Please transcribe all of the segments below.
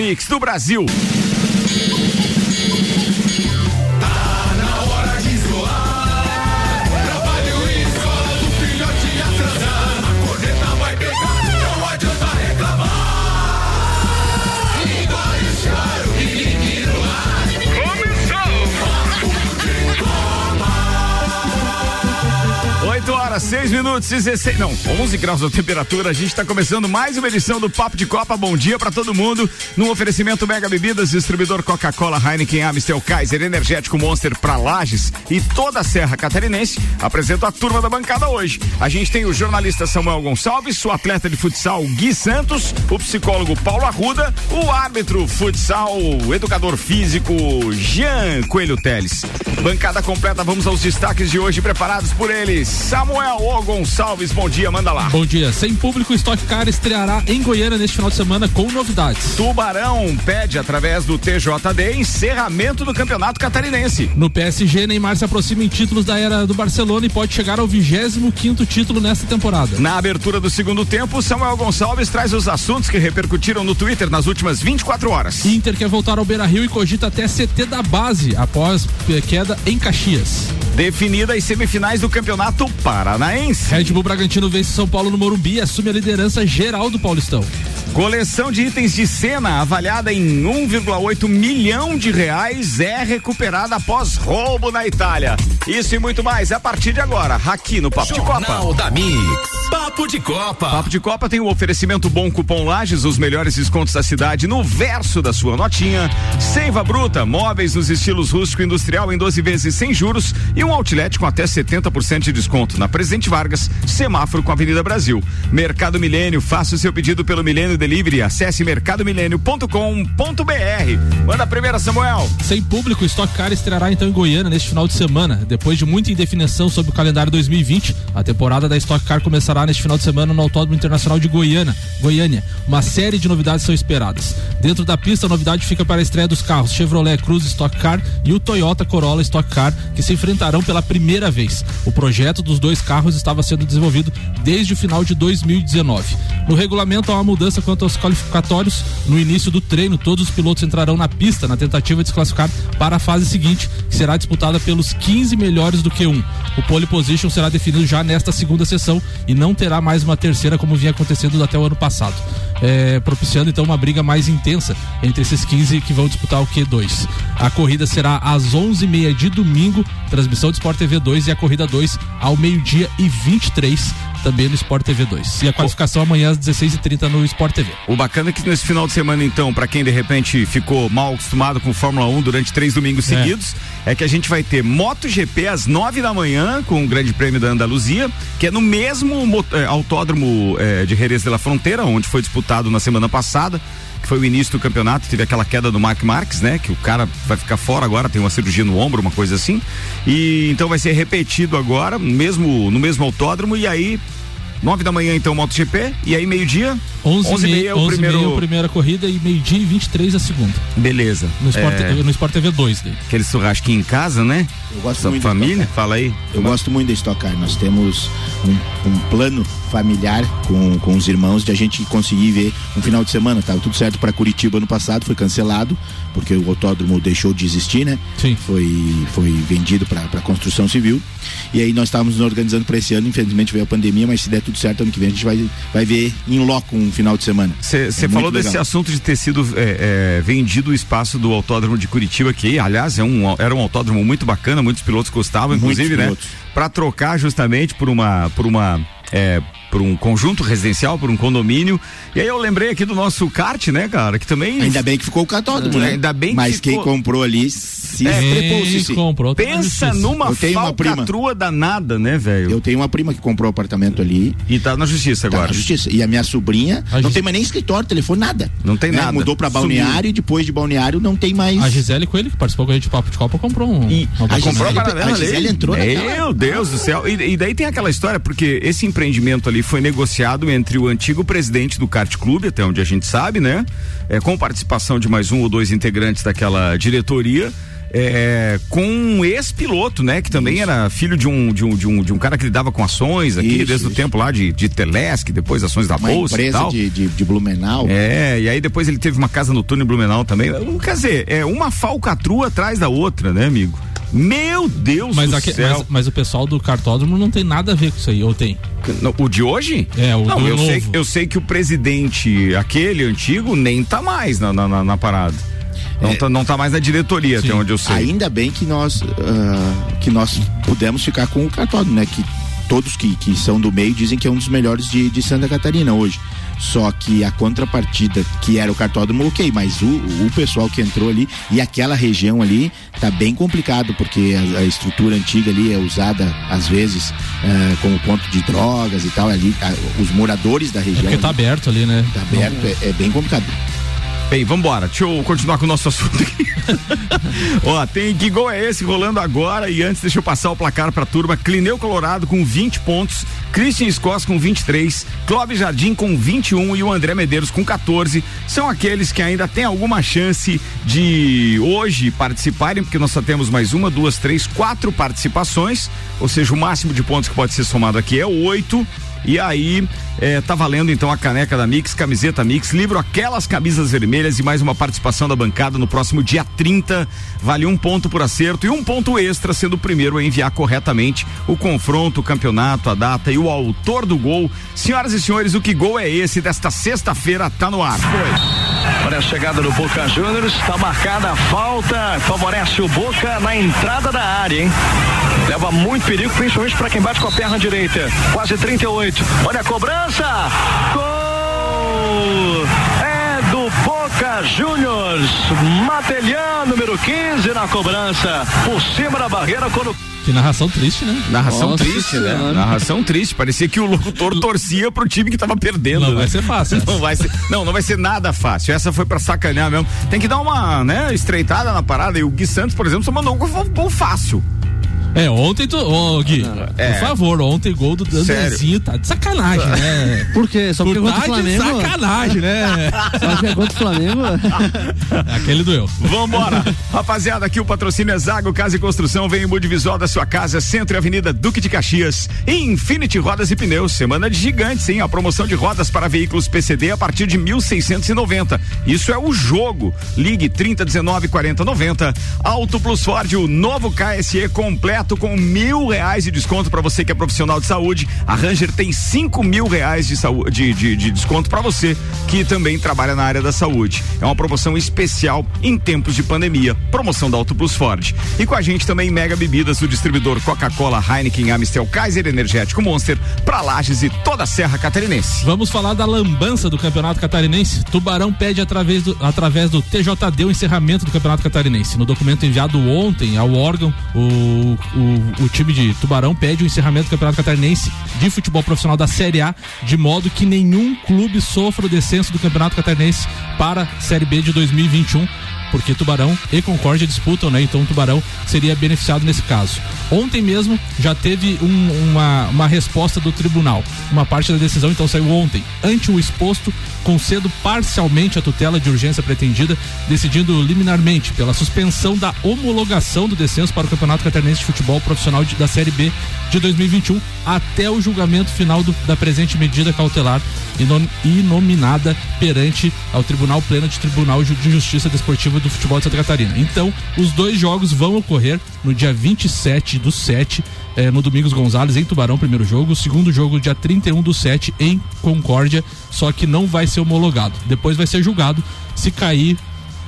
Mix do Brasil. Horas, 6 minutos, 16. Não, 11 graus da temperatura. A gente está começando mais uma edição do Papo de Copa. Bom dia para todo mundo. No oferecimento Mega Bebidas, distribuidor Coca-Cola, Heineken, Amstel, Kaiser, Energético Monster para Lages e toda a Serra Catarinense. Apresento a turma da bancada hoje. A gente tem o jornalista Samuel Gonçalves, o atleta de futsal Gui Santos, o psicólogo Paulo Arruda, o árbitro futsal, o educador físico Jean Coelho Teles. Bancada completa, vamos aos destaques de hoje preparados por eles. Samuel Samuel Gonçalves, bom dia, manda lá. Bom dia. Sem público, o Stock Car estreará em Goiânia neste final de semana com novidades. Tubarão pede, através do TJD, encerramento do Campeonato Catarinense. No PSG, Neymar se aproxima em títulos da era do Barcelona e pode chegar ao 25 quinto título nesta temporada. Na abertura do segundo tempo, Samuel Gonçalves traz os assuntos que repercutiram no Twitter nas últimas 24 horas. Inter quer voltar ao Beira Rio e cogita até CT da base após queda em Caxias. Definida as semifinais do Campeonato Paranaense. Red Bull Bragantino vence São Paulo no Morumbi e assume a liderança geral do Paulistão. Coleção de itens de cena avaliada em 1,8 milhão de reais é recuperada após roubo na Itália. Isso e muito mais a partir de agora, aqui no Papo Jornal de Copa. da Mix. Papo de Copa. Papo de Copa tem o um oferecimento Bom Cupom Lages, os melhores descontos da cidade no verso da sua notinha. Seiva Bruta, móveis nos estilos rústico e industrial em 12 vezes sem juros e um outlet com até 70% de desconto na Presidente Vargas, semáforo com a Avenida Brasil. Mercado Milênio, faça o seu pedido pelo Milênio Delivery. Acesse mercadomilênio.com.br. Manda a primeira, Samuel. Sem público, o Stock Car estreará então em Goiânia neste final de semana. Depois de muita indefinição sobre o calendário 2020, a temporada da Stock Car começará neste final de semana no Autódromo Internacional de Goiânia. Goiânia. Uma série de novidades são esperadas. Dentro da pista, a novidade fica para a estreia dos carros Chevrolet Cruze Stock Car e o Toyota Corolla Stock Car, que se enfrentarão pela primeira vez. O projeto dos dois carros estava sendo desenvolvido desde o final de 2019. No regulamento há uma mudança quanto aos qualificatórios. No início do treino, todos os pilotos entrarão na pista na tentativa de se classificar para a fase seguinte, que será disputada pelos 15 melhores do Q1. O pole position será definido já nesta segunda sessão e não terá mais uma terceira como vinha acontecendo até o ano passado. É, propiciando então uma briga mais intensa entre esses 15 que vão disputar o Q2. A corrida será às 11h30 de domingo, transmissão do Sport TV 2 e a corrida 2 ao meio-dia e 23 também no Sport TV 2. E a qualificação amanhã às 16h30 no Sport TV. O bacana é que nesse final de semana, então, para quem de repente ficou mal acostumado com Fórmula 1 durante três domingos é. seguidos, é que a gente vai ter MotoGP às 9 da manhã com o Grande Prêmio da Andaluzia, que é no mesmo é, autódromo é, de Jerez de la Fronteira, onde foi disputado na semana passada que foi o início do campeonato, teve aquela queda do Mark Marques, né? Que o cara vai ficar fora agora, tem uma cirurgia no ombro, uma coisa assim. E então vai ser repetido agora, mesmo no mesmo autódromo, e aí 9 da manhã, então, MotoGP. E aí, meio-dia? 11 h 30 é o primeiro... a primeira corrida e meio-dia e 23 a segunda. Beleza. No Sport, é... no Sport TV 2. Daí. Aquele churrasquinho em casa, né? Eu gosto Sua muito família? Fala aí. Eu gosto muito de Stock Car. Nós temos um, um, plano familiar com, com os irmãos de a gente conseguir ver um final de semana. Tava tudo certo para Curitiba no passado, foi cancelado, porque o autódromo deixou de existir, né? Sim. Foi, foi vendido para construção civil. E aí nós estávamos nos organizando para esse ano, infelizmente veio a pandemia, mas se der tudo certo ano que vem a gente vai, vai ver em loco um final de semana. Você é falou desse assunto de ter sido é, é, vendido o espaço do autódromo de Curitiba, que aliás é um, era um autódromo muito bacana, muitos pilotos gostavam, inclusive, né? Para trocar justamente por uma, por uma é, por um conjunto residencial, por um condomínio. E aí eu lembrei aqui do nosso kart, né, cara? Que também. Ainda bem que ficou o catódromo, né? Ainda bem que Mas ficou... quem comprou ali se é, estrepou, se comprou. Pensa numa falcatrua danada, né, velho? Eu tenho uma prima que comprou um apartamento ali. E tá na justiça agora. Tá na justiça. E a minha sobrinha a não Gis... tem mais nem escritório, telefone, nada. Não tem né? nada. Mudou pra balneário Sumiu. e depois de balneário não tem mais. A Gisele Coelho, que participou com a gente de Papo de Copa, comprou um. E a comprou a paralela A Gisele entrou Meu Deus do céu. E, e daí tem aquela história, porque esse empreendimento ali foi negociado entre o antigo presidente do kart clube, até onde a gente sabe, né? É, com participação de mais um ou dois integrantes daquela diretoria. é, com um ex-piloto, né? Que também isso. era filho de um, de, um, de, um, de um cara que lidava com ações aqui, isso, desde isso. o tempo lá de, de Telesc, depois ações da uma Bolsa. Empresa e tal. De, de, de, Blumenau. É, e aí depois ele teve uma casa noturna em Blumenau também. Quer dizer, é uma falcatrua atrás da outra, né, amigo? Meu Deus mas do aqui, céu. Mas, mas, o pessoal do cartódromo não tem nada a ver com isso aí, ou tem? O de hoje? É, o não, do eu novo. Sei, eu sei que o presidente, aquele antigo, nem tá mais na, na, na parada. Não, é, tá, não tá mais na diretoria, sim. até onde eu sei. Ainda bem que nós, uh, que nós pudemos ficar com o cartódromo, né? Que todos que, que são do meio dizem que é um dos melhores de, de Santa Catarina hoje. Só que a contrapartida, que era o cartódromo, ok, mas o, o pessoal que entrou ali e aquela região ali tá bem complicado, porque a, a estrutura antiga ali é usada, às vezes, uh, como ponto de drogas e tal. Ali, a, os moradores da região. É porque tá ali, aberto ali, né? Tá aberto, é, é bem complicado. Bem, vambora. Deixa eu continuar com o nosso assunto aqui. Ó, tem que gol é esse rolando agora e antes deixa eu passar o placar pra turma. Clineu Colorado com 20 pontos, Christian Scott com 23, Clóvis Jardim com 21 e o André Medeiros com 14. São aqueles que ainda têm alguma chance de hoje participarem, porque nós só temos mais uma, duas, três, quatro participações, ou seja, o máximo de pontos que pode ser somado aqui é oito. E aí, é, tá valendo então a caneca da Mix, camiseta Mix, livro Aquelas Camisas Vermelhas e mais uma participação da bancada no próximo dia 30. Vale um ponto por acerto e um ponto extra, sendo o primeiro a enviar corretamente o confronto, o campeonato, a data e o autor do gol. Senhoras e senhores, o que gol é esse desta sexta-feira? Tá no ar. Foi. Olha a chegada do Boca Juniors, está marcada a falta, favorece o Boca na entrada da área, hein? Leva muito perigo, principalmente para quem bate com a perna direita. Quase 38. Olha a cobrança! Gol! É do Boca Juniors. Matelhã, número 15 na cobrança. Por cima da barreira quando que narração triste, né? Narração Nossa triste, né? né? Narração triste. Parecia que o locutor torcia pro time que tava perdendo. Não né? vai ser fácil. Não vai ser, não, não vai ser nada fácil. Essa foi pra sacanear mesmo. Tem que dar uma, né, estreitada na parada. E o Gui Santos, por exemplo, só mandou um gol fácil. É, ontem tu. Ô, Gui, é. por favor, ontem gol do Andrezinho tá de sacanagem, né? Por quê? Só porque Por contra o tá de Flamengo? sacanagem, né? Só porque é contra o Flamengo? Aquele doeu. Vambora. Rapaziada, aqui o patrocínio é Zago Casa e Construção. Vem em multivisual da sua casa, Centro e Avenida Duque de Caxias. Infinity Rodas e Pneus. Semana de gigantes, hein? A promoção de rodas para veículos PCD a partir de 1.690. Isso é o jogo. Ligue 3019 4090. Auto Plus Ford, o novo KSE completo com mil reais de desconto para você que é profissional de saúde. A Ranger tem cinco mil reais de, saúde, de, de, de desconto para você que também trabalha na área da saúde. É uma promoção especial em tempos de pandemia. Promoção da Auto Plus Ford. E com a gente também Mega Bebidas, o distribuidor Coca-Cola, Heineken, Amistel, Kaiser Energético Monster, para Lages e toda a Serra Catarinense. Vamos falar da lambança do Campeonato Catarinense. Tubarão pede através do, através do TJD o encerramento do Campeonato Catarinense. No documento enviado ontem ao órgão, o, o, o, time de Tubarão pede o encerramento do Campeonato Catarinense de futebol profissional da Série A, de modo que nenhum clube sofra o descenso do Campeonato Catarinense para a Série B de 2021 porque Tubarão e Concórdia disputam, né? Então Tubarão seria beneficiado nesse caso. Ontem mesmo já teve um, uma, uma resposta do tribunal. Uma parte da decisão então saiu ontem. Ante o exposto, concedo parcialmente a tutela de urgência pretendida, decidindo liminarmente pela suspensão da homologação do descenso para o Campeonato Catarinense de Futebol Profissional de, da Série B de 2021 até o julgamento final do, da presente medida cautelar inominada perante ao Tribunal Pleno de Tribunal de Justiça Desportiva do Futebol de Santa Catarina. Então, os dois jogos vão ocorrer no dia 27 do 7, eh, no Domingos Gonzalez, em Tubarão, primeiro jogo. O segundo jogo, dia 31 do 7, em Concórdia, só que não vai ser homologado. Depois vai ser julgado. Se cair,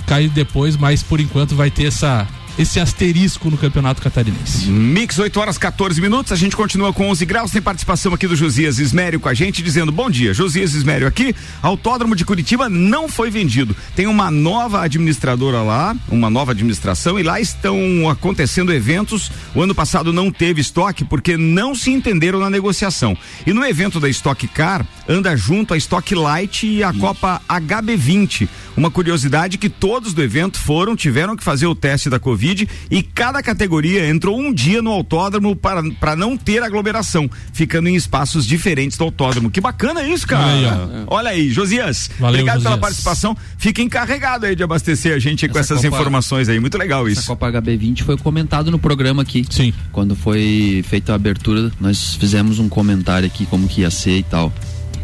cai depois, mas por enquanto vai ter essa esse asterisco no Campeonato Catarinense. Mix 8 horas 14 minutos, a gente continua com 11 graus, tem participação aqui do Josias Ismério com a gente dizendo: "Bom dia, Josias Ismério aqui, Autódromo de Curitiba não foi vendido. Tem uma nova administradora lá, uma nova administração e lá estão acontecendo eventos. O ano passado não teve estoque porque não se entenderam na negociação. E no evento da Stock Car anda junto a Stock Light e a Isso. Copa HB20. Uma curiosidade que todos do evento foram, tiveram que fazer o teste da Covid Covid e cada categoria entrou um dia no autódromo para, para não ter aglomeração, ficando em espaços diferentes do autódromo. Que bacana isso, cara. Aí, Olha aí, Josias. Valeu, obrigado pela Josias. participação. Fica encarregado aí de abastecer a gente aí com Essa essas Copa- informações aí. Muito legal Essa isso. Copa HB20 foi comentado no programa aqui. Sim. Quando foi feita a abertura, nós fizemos um comentário aqui como que ia ser e tal.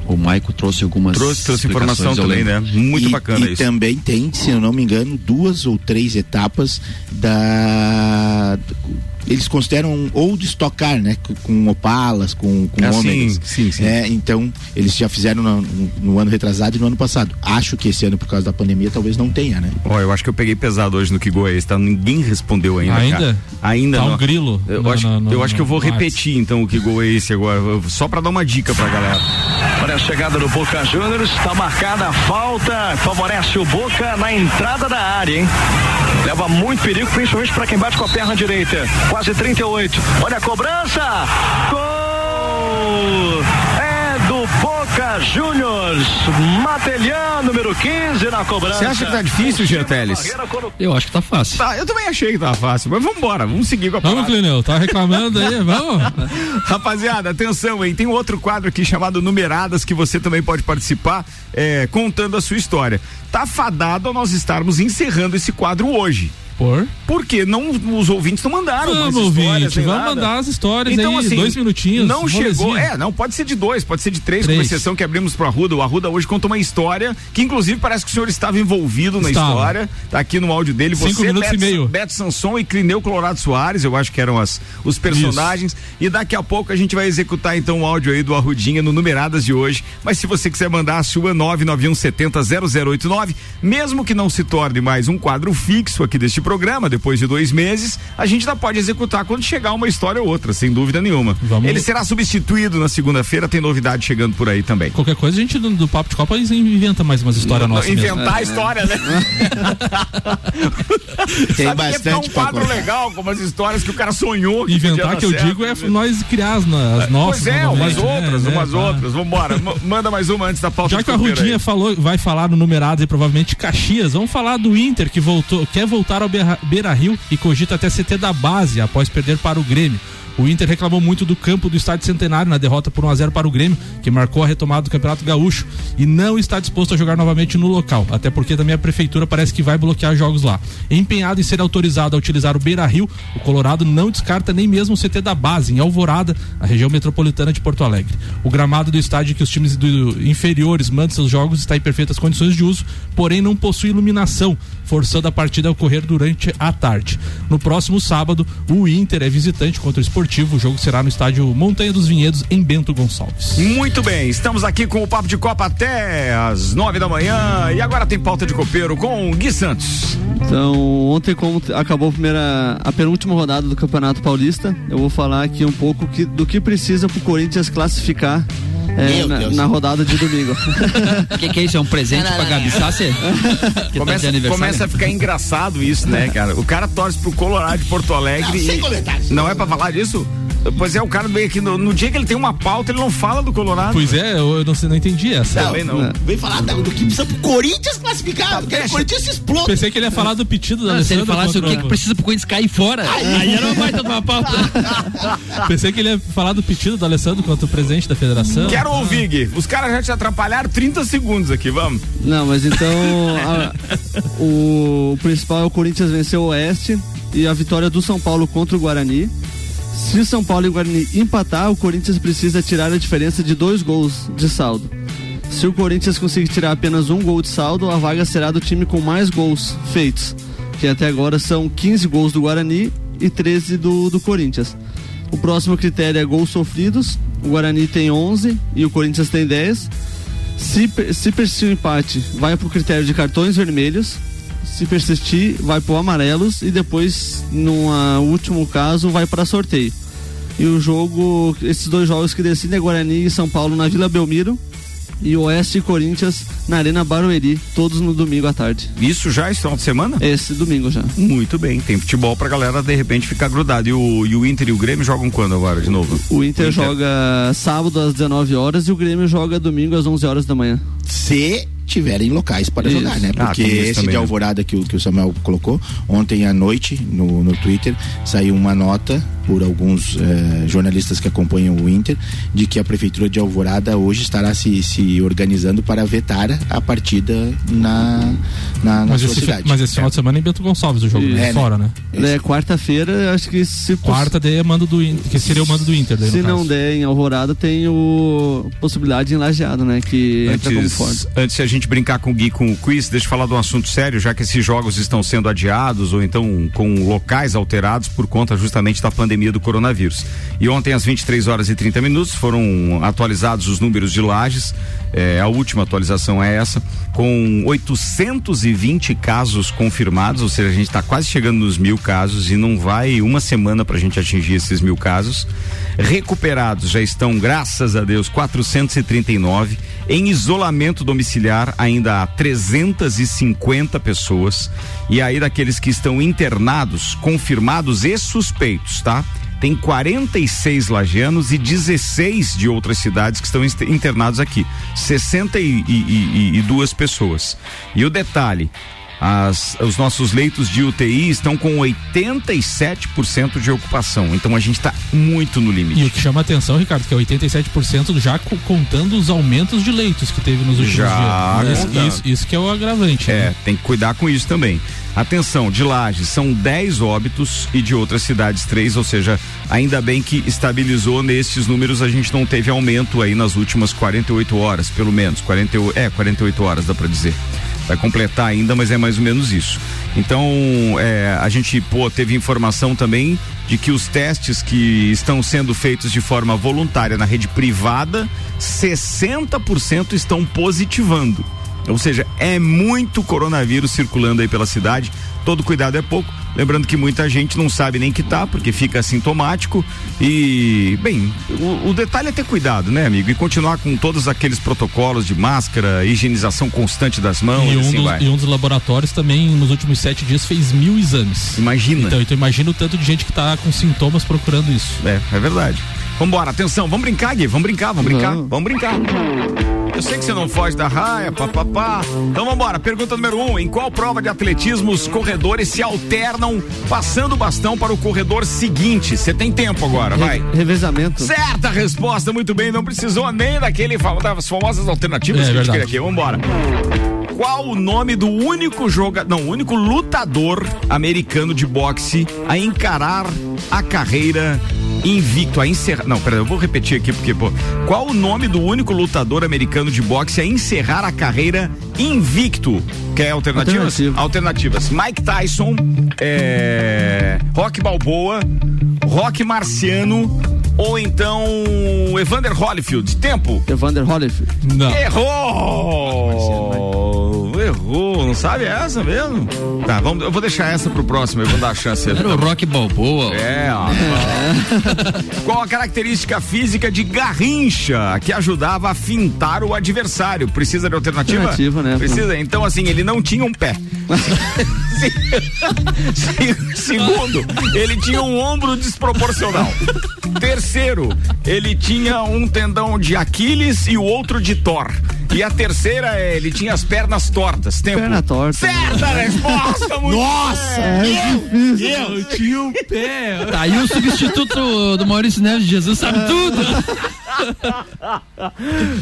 O Maico trouxe algumas Trouxe, trouxe informação também, né? Muito e, bacana e isso. também tem, se eu não me engano, duas ou três etapas da. Eles consideram ou de estocar, né? Com, com opalas, com, com Ah, sim, ômegas. sim, sim. É, então, eles já fizeram no, no ano retrasado e no ano passado. Acho que esse ano, por causa da pandemia, talvez não tenha, né? Ó, eu acho que eu peguei pesado hoje no que Goiás, tá? Ninguém respondeu ainda. Ainda? cara. Ainda Tá não. um grilo Eu, no- acho, no- eu acho que eu vou repetir então o que gol é esse agora, só pra dar uma dica pra galera. Olha a chegada do Boca Juniors, está marcada a falta, favorece o Boca na entrada da área, hein? Leva muito perigo, principalmente para quem bate com a perna direita. Quase 38. Olha a cobrança! Gol! É do Boca Juniors. Matelhã, número 15 na cobrança. Você acha que tá difícil, Jean Teles? Eu acho que tá fácil. Tá, eu também achei que tava fácil, mas vamos embora, vamos seguir com a Vamos. Clineu, tá reclamando aí, vamos. Rapaziada, atenção, hein? Tem um outro quadro aqui chamado Numeradas que você também pode participar é, contando a sua história. Tá fadado a nós estarmos encerrando esse quadro hoje. Por? Porque não, os ouvintes não mandaram Vamos, histórias, ouvinte, vamos nada. mandar as histórias Então, aí, assim, dois minutinhos. Não chegou. É, não, pode ser de dois, pode ser de três, Três. com exceção que abrimos pro Arruda. O Arruda hoje conta uma história que, inclusive, parece que o senhor estava envolvido na Estava. história. Tá aqui no áudio dele. Cinco Você, minutos Beto, e meio. Beto Sanson e Clineu Colorado Soares, eu acho que eram as, os personagens. E daqui a pouco a gente vai executar então o áudio aí do Arrudinha no Numeradas de hoje. Mas se você quiser mandar a sua 991700089, mesmo que não se torne mais um quadro fixo aqui deste programa, depois de dois meses, a gente ainda pode executar quando chegar uma história ou outra, sem dúvida nenhuma. Vamos- Ele será substituído na segunda-feira, tem novidade chegando por aí também. Qualquer coisa a gente do, do Papo de Copa inventa mais umas histórias nossas. Inventar a história, né? Tem Sabe que é bastante um quadro contar. legal, como as histórias que o cara sonhou. que Inventar que eu certo. digo é nós criar as, na- as nossas. Pois é, umas normalmente, outras, né, umas né, outras. Vambora, M- manda mais uma antes da pauta Já que a Rudinha aí. falou, vai falar no numerado e provavelmente Caxias, vamos falar do Inter que voltou, quer voltar ao Beira Rio e cogita até CT da base após perder para o Grêmio. O Inter reclamou muito do campo do Estádio Centenário na derrota por 1 a 0 para o Grêmio, que marcou a retomada do Campeonato Gaúcho e não está disposto a jogar novamente no local, até porque também a prefeitura parece que vai bloquear jogos lá. Empenhado em ser autorizado a utilizar o Beira Rio, o Colorado não descarta nem mesmo o CT da base em Alvorada, na região metropolitana de Porto Alegre. O gramado do estádio que os times do- inferiores mandam seus jogos está em perfeitas condições de uso, porém não possui iluminação, forçando a partida a ocorrer durante a tarde. No próximo sábado, o Inter é visitante contra o Esportivo. O jogo será no estádio Montanha dos Vinhedos, em Bento Gonçalves. Muito bem, estamos aqui com o Papo de Copa até às nove da manhã e agora tem pauta de copeiro com o Gui Santos. Então, ontem, como acabou a, primeira, a penúltima rodada do Campeonato Paulista, eu vou falar aqui um pouco que- do que precisa pro Corinthians classificar é, Meu na, Deus. na rodada de domingo. O que, que é isso? É um presente pra Gabi Sassi? Tá Começa, aniversário? começa a ficar engraçado isso, né, cara? O cara torce pro Colorado de Porto Alegre. Não, sem e- comentários. Não é pra falar disso? Pois é, o cara veio aqui no, no dia que ele tem uma pauta, ele não fala do Colorado. Pois é, eu, eu não, sei, não entendi essa. Também não. É. Vem falar da- do que precisa pro Corinthians classificar. Porque o Corinthians se explode. Pensei que ele ia falar do pedido da Não, se ele Alessandro falasse o que, que precisa pro Corinthians cair fora, aí era uma baita de uma pauta. Pensei que ele ia falar do pedido do Alessandro contra o presidente da federação. Quero ouvir, Gui. Os caras já te atrapalharam 30 segundos aqui, vamos. Não, mas então a- o, o principal é o Corinthians vencer o Oeste e a vitória do São Paulo contra o Guarani. Se São Paulo e o Guarani empatar, o Corinthians precisa tirar a diferença de dois gols de saldo. Se o Corinthians conseguir tirar apenas um gol de saldo, a vaga será do time com mais gols feitos, que até agora são 15 gols do Guarani e 13 do, do Corinthians. O próximo critério é gols sofridos. O Guarani tem 11 e o Corinthians tem 10. Se, se persistir o empate, vai pro critério de cartões vermelhos. Se persistir, vai pro amarelos e depois, no último caso, vai para sorteio. E o jogo, esses dois jogos que decidem é Guarani e São Paulo na Vila Belmiro e Oeste e Corinthians na Arena Barueri, todos no domingo à tarde. Isso já esse final de semana? Esse domingo já. Muito bem, tem futebol pra galera de repente ficar grudado. E o, e o Inter e o Grêmio jogam quando agora, de novo? O Inter, O Inter. joga sábado às 19 horas e o Grêmio joga domingo às 11 horas da manhã. Se tiverem locais para Isso. jogar, né? Ah, Porque isso esse também, de né? Alvorada que o, que o Samuel colocou, ontem à noite no, no Twitter saiu uma nota por alguns eh, jornalistas que acompanham o Inter de que a prefeitura de Alvorada hoje estará se, se organizando para vetar a partida na, na, na Mas sua esse, cidade. mas esse final de semana é em Bento Gonçalves o jogo, né? É, né? Fora, né? É, quarta-feira, acho que se Quarta daí é mando do Inter, que seria o mando do Inter. Daí, Se não caso. der em Alvorada, tem o possibilidade em Lajeado, né? Que entra como Antes, forte. antes de a gente brincar com o Gui com o quiz, deixa eu falar de um assunto sério, já que esses jogos estão sendo adiados ou então com locais alterados por conta justamente da pandemia do coronavírus. E ontem, às 23 horas e 30 minutos, foram atualizados os números de lajes. É, a última atualização é essa, com 820 casos confirmados, ou seja, a gente está quase chegando nos mil casos e não vai uma semana para a gente atingir esses mil casos. Recuperados já estão, graças a Deus, 439. Em isolamento domiciliar, ainda há 350 pessoas. E aí, daqueles que estão internados, confirmados e suspeitos, tá? Tem 46 lagianos e 16 de outras cidades que estão internados aqui. 62 pessoas. E o detalhe: as- os nossos leitos de UTI estão com 87% de ocupação. Então a gente está muito no limite. E o que chama atenção, Ricardo, que é 87% já co- contando os aumentos de leitos que teve nos últimos Já dias. Isso, isso, isso que é o agravante. É, né? tem que cuidar com isso também. Atenção, de Lages são 10 óbitos e de outras cidades 3, ou seja, ainda bem que estabilizou nestes números, a gente não teve aumento aí nas últimas 48 horas, pelo menos. 48, é, 48 horas dá pra dizer. Vai completar ainda, mas é mais ou menos isso. Então, é, a gente pô, teve informação também de que os testes que estão sendo feitos de forma voluntária na rede privada, 60% estão positivando. Ou seja, é muito coronavírus circulando aí pela cidade. Todo cuidado é pouco. Lembrando que muita gente não sabe nem que tá, porque fica assintomático. E, bem, o, o detalhe é ter cuidado, né, amigo? E continuar com todos aqueles protocolos de máscara, higienização constante das mãos, E um, assim dos, vai. e um dos laboratórios também, nos últimos sete dias, fez mil exames. Imagina. Então, então imagina o tanto de gente que tá com sintomas procurando isso. É, é verdade. Vambora, atenção, vamos brincar, Gui, vamos brincar, vamos brincar, Vamos. vamos brincar. Eu sei que você não foge da raia, papapá. Então vambora, pergunta número um: em qual prova de atletismo os corredores se alternam passando o bastão para o corredor seguinte? Você tem tempo agora, vai. Re- Revezamento. Certa resposta, muito bem, não precisou nem daquele fam- das famosas alternativas É, que a gente aqui. Vambora. Qual o nome do único jogador, não, o único lutador americano de boxe a encarar a carreira invicto, a encerrar. Não, peraí, eu vou repetir aqui porque, pô. Qual o nome do único lutador americano de boxe a encerrar a carreira invicto? Quer alternativas? Alternativa. Alternativas. Mike Tyson, é, Rock Balboa, Rock Marciano ou então Evander Holyfield. Tempo. Evander Holyfield. Não. Errou! Errou, não sabe essa mesmo? Tá, vamos, eu vou deixar essa pro próximo, eu vou dar a chance. Era o Rock Balboa. É, ó. Qual a característica física de Garrincha que ajudava a fintar o adversário? Precisa de alternativa? Alternativa, né? Precisa. Então, assim, ele não tinha um pé. Se- Segundo, ele tinha um ombro desproporcional. Terceiro, ele tinha um tendão de Aquiles e o outro de Thor. E a terceira é, ele tinha as pernas tortas. Tempo. Perna torta. Certa resposta, muito Nossa! É difícil. Eu tinha um pé. Tá aí o substituto do Maurício Neves de Jesus, sabe tudo.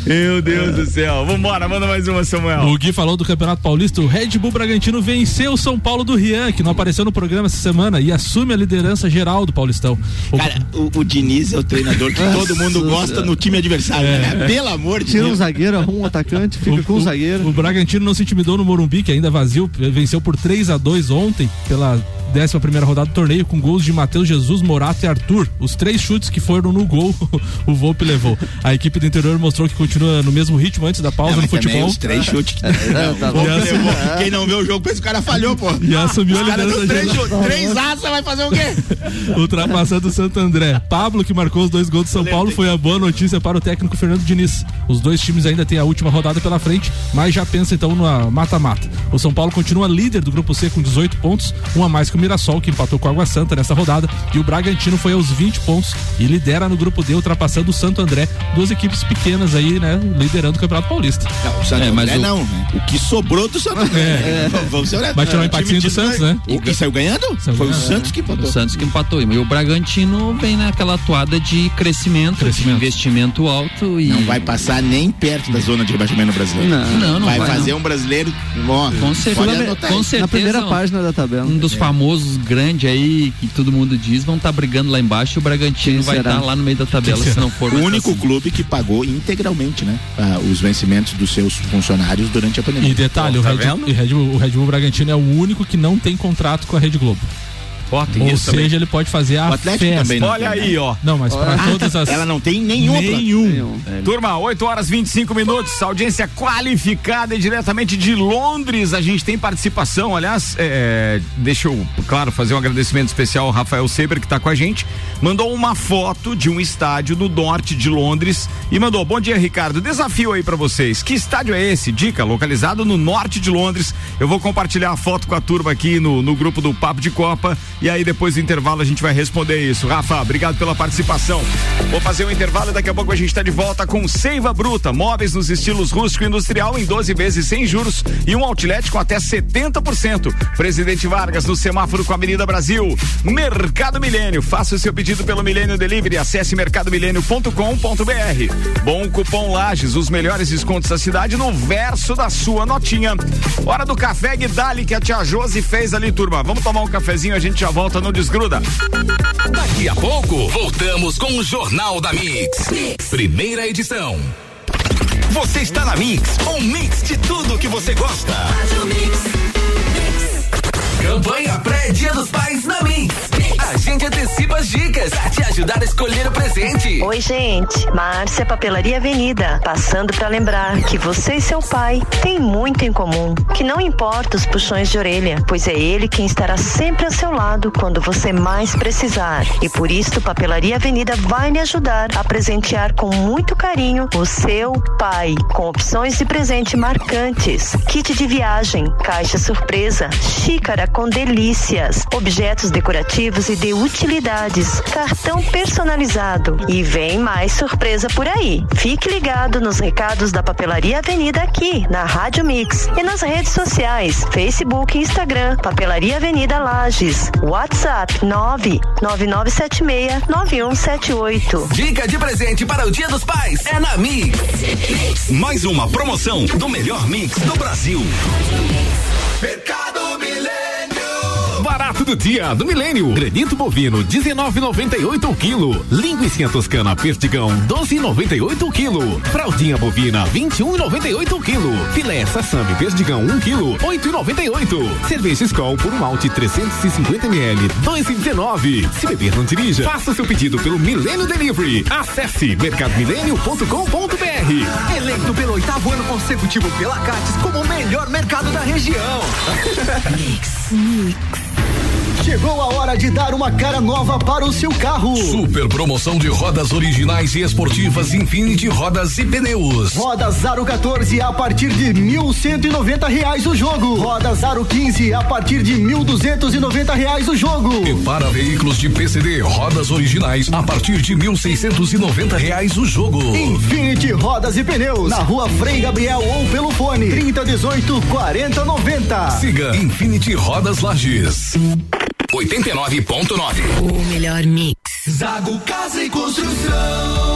Meu Deus do céu. Vambora, manda mais uma, Samuel. O Gui falou do Campeonato Paulista. O Red Bull Bragantino venceu o São Paulo do Rian, que não apareceu no programa essa semana, e assume a liderança geral do Paulistão. O- Cara, o, o Diniz é o treinador que todo mundo gosta no time adversário. né? Pelo amor de Tira um Deus. zagueiro, arruma um atacante, fica com o zagueiro. O Bragantino não se intimidou no Morumbi, que ainda vazio, venceu por 3 a 2 ontem, pela 11 primeira rodada do torneio, com gols de Matheus Jesus, Morato e Arthur. Os três chutes que foram no gol, o Volpe levou. A equipe do interior mostrou que continua no mesmo ritmo antes da pausa Não, no mas também futebol. os três chutes que não, tá o Volpe bom. levou. Quem não vê o jogo pensa que o cara falhou, pô. E assumiu a liderança três, três aças, vai fazer o quê? Ultrapassando o Santo André. Pablo, que marcou os dois gols do São Paulo, foi a boa notícia para o técnico Fernando Diniz. Os dois times ainda têm a última rodada pela frente, mas já pensa então no mata-mata. O São Paulo continua líder do grupo C com 18 pontos, um a mais que o Mirassol, que empatou com a Água Santa nessa rodada, e o Bragantino foi aos 20 pontos e lidera no grupo D, ultrapassando o Santo André. Duas equipes pequenas aí, né, liderando o Campeonato Paulista. Não, o Santo É, mas André o- não, né? O que sobrou do Santo André. É. Vamos ser. Vai tirar um É, empatezinho time do Santos, né? O, e saiu ganhando? Saiu Foi ganhando, o Santos que O empatou. Santos que empatou. E o Bragantino vem naquela toada de crescimento, Crescimento. de investimento alto e. Não vai passar nem perto da zona de rebaixamento brasileiro. Não. Não, não vai, vai, fazer não. um brasileiro. Ó, Com certeza. pode anotar Com certeza. Na primeira página da tabela. Um dos famosos grandes aí, que todo mundo diz, vão estar brigando lá embaixo e o Bragantino Quem vai estar lá no meio da tabela se não for O mais único assim. clube que pagou integralmente, né? ah, os vencimentos dos seus funcionários durante a pandemia. E detalhe, o, Tá Red, o, Red, Bull- o Red Bull Bragantino é o único que não tem contrato com a Rede Globo. Ó, tem Ou isso seja, também. ele pode fazer a festa. também não. Olha aí, ó. Não, mas para todas as. Ela não tem nenhum. Nenhum. Nenhum. Turma, 8 horas 25 minutos, audiência qualificada e diretamente de Londres. A gente tem participação. Aliás, é, deixa eu, claro, fazer um agradecimento especial ao Rafael Seber, que está com a gente. Mandou uma foto de um estádio no norte de Londres e mandou: Bom dia, Ricardo. Desafio aí para vocês. Que estádio é esse? Dica, localizado no norte de Londres. Eu vou compartilhar a foto com a turma aqui no, no grupo do Papo de Copa. E aí, depois do intervalo, a gente vai responder isso. Rafa, obrigado pela participação. Vou fazer um intervalo e daqui a pouco a gente está de volta com Seiva Bruta, móveis nos estilos rústico e industrial em 12 vezes sem juros e um outlet com até 70%. Presidente Vargas no semáforo com a Avenida Brasil. Mercado Milênio, faça o seu pedido pelo Milênio Delivery, acesse mercadomilênio.com.br. Bom cupom Lages, os melhores descontos da cidade no verso da sua notinha. Hora do café Guidali que a tia Josi fez ali, turma. Vamos tomar um cafezinho, a gente já volta, não desgruda. Daqui a pouco, voltamos com o Jornal da Mix. Primeira edição. Você está na Mix, um mix de tudo que você gosta. Campanha pré-dia dos pais na Mix. Gente antecipa as dicas a te ajudar a escolher o presente. Oi, gente. Márcia Papelaria Avenida. Passando para lembrar que você e seu pai têm muito em comum. Que não importa os puxões de orelha, pois é ele quem estará sempre ao seu lado quando você mais precisar. E por isso, Papelaria Avenida vai lhe ajudar a presentear com muito carinho o seu pai. Com opções de presente marcantes: kit de viagem, caixa surpresa, xícara com delícias, objetos decorativos e de utilidades, cartão personalizado e vem mais surpresa por aí. Fique ligado nos recados da Papelaria Avenida aqui na Rádio Mix e nas redes sociais, Facebook e Instagram, Papelaria Avenida Lages, WhatsApp 999769178. Dica de presente para o Dia dos Pais é na Mix. Mais uma promoção do melhor mix do Brasil. Mercado Milênio. Barato do dia do Milênio. Granito bovino 19,98 o quilo. Linguiça toscana perdigão 12,98 o quilo. Fraldinha bovina 21,98 o quilo. Filé sassami perdigão 1 quilo 8,98. Cerveja Skol por um malte 350 ml 2,19. Se beber não dirija. Faça seu pedido pelo Milênio Delivery. Acesse mercadomilênio.com.br. Eleito pelo oitavo ano consecutivo pela Cates como o melhor mercado da região. Chegou a hora de dar uma cara nova para o seu carro. Super promoção de rodas originais e esportivas Infinity Rodas e Pneus. Roda Zaro 14 a partir de mil cento e noventa reais o jogo. Roda Zaro 15 a partir de mil duzentos e noventa reais o jogo. E para veículos de PCD, rodas originais a partir de 1.690 reais o jogo. Infinity Rodas e Pneus na rua Frei Gabriel ou pelo fone 3018 4090. Siga Infinity Rodas Lages. 89.9. O melhor mix. Zago Casa e Construção.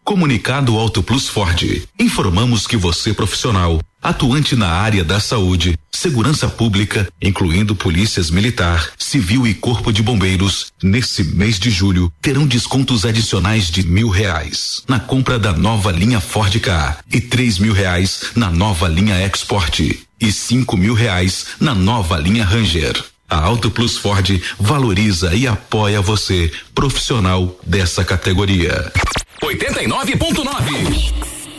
Comunicado Auto Plus Ford. Informamos que você profissional, atuante na área da saúde, segurança pública, incluindo polícias militar, civil e corpo de bombeiros, nesse mês de julho terão descontos adicionais de mil reais na compra da nova linha Ford Ka e três mil reais na nova linha Export e cinco mil reais na nova linha Ranger. A Auto Plus Ford valoriza e apoia você, profissional dessa categoria. 89.9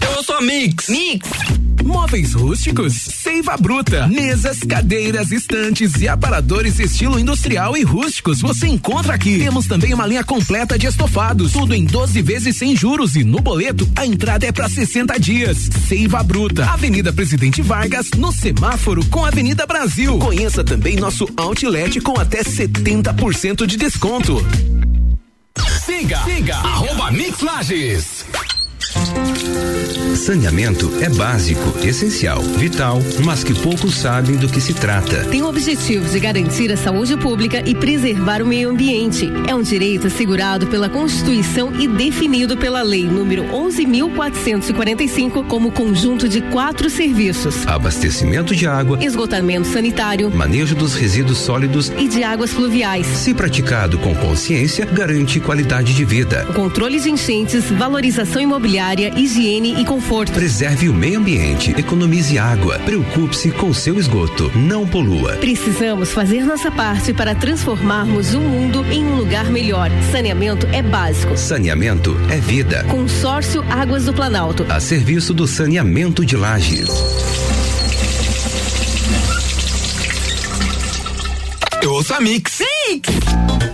Eu sou a Mix. Mix. Móveis rústicos, seiva bruta, mesas, cadeiras, estantes e aparadores estilo industrial e rústicos você encontra aqui. Temos também uma linha completa de estofados, tudo em 12 vezes sem juros e no boleto a entrada é para 60 dias. Seiva Bruta, Avenida Presidente Vargas, no semáforo com Avenida Brasil. Conheça também nosso outlet com até 70% de desconto. Siga, siga, arroba Mix Lages. Saneamento é básico, essencial, vital, mas que poucos sabem do que se trata. Tem o objetivo de garantir a saúde pública e preservar o meio ambiente. É um direito assegurado pela Constituição e definido pela Lei número 11.445 como conjunto de quatro serviços: abastecimento de água, esgotamento sanitário, manejo dos resíduos sólidos e de águas fluviais. Se praticado com consciência, garante qualidade de vida. O controle de enchentes, valorização imobiliária, higiene e conforto. Preserve o meio ambiente, economize água, preocupe-se com seu esgoto, não polua. Precisamos fazer nossa parte para transformarmos o mundo em um lugar melhor. Saneamento é básico. Saneamento é vida. Consórcio Águas do Planalto. A serviço do saneamento de lajes. Eu ouço a Mix. Mix!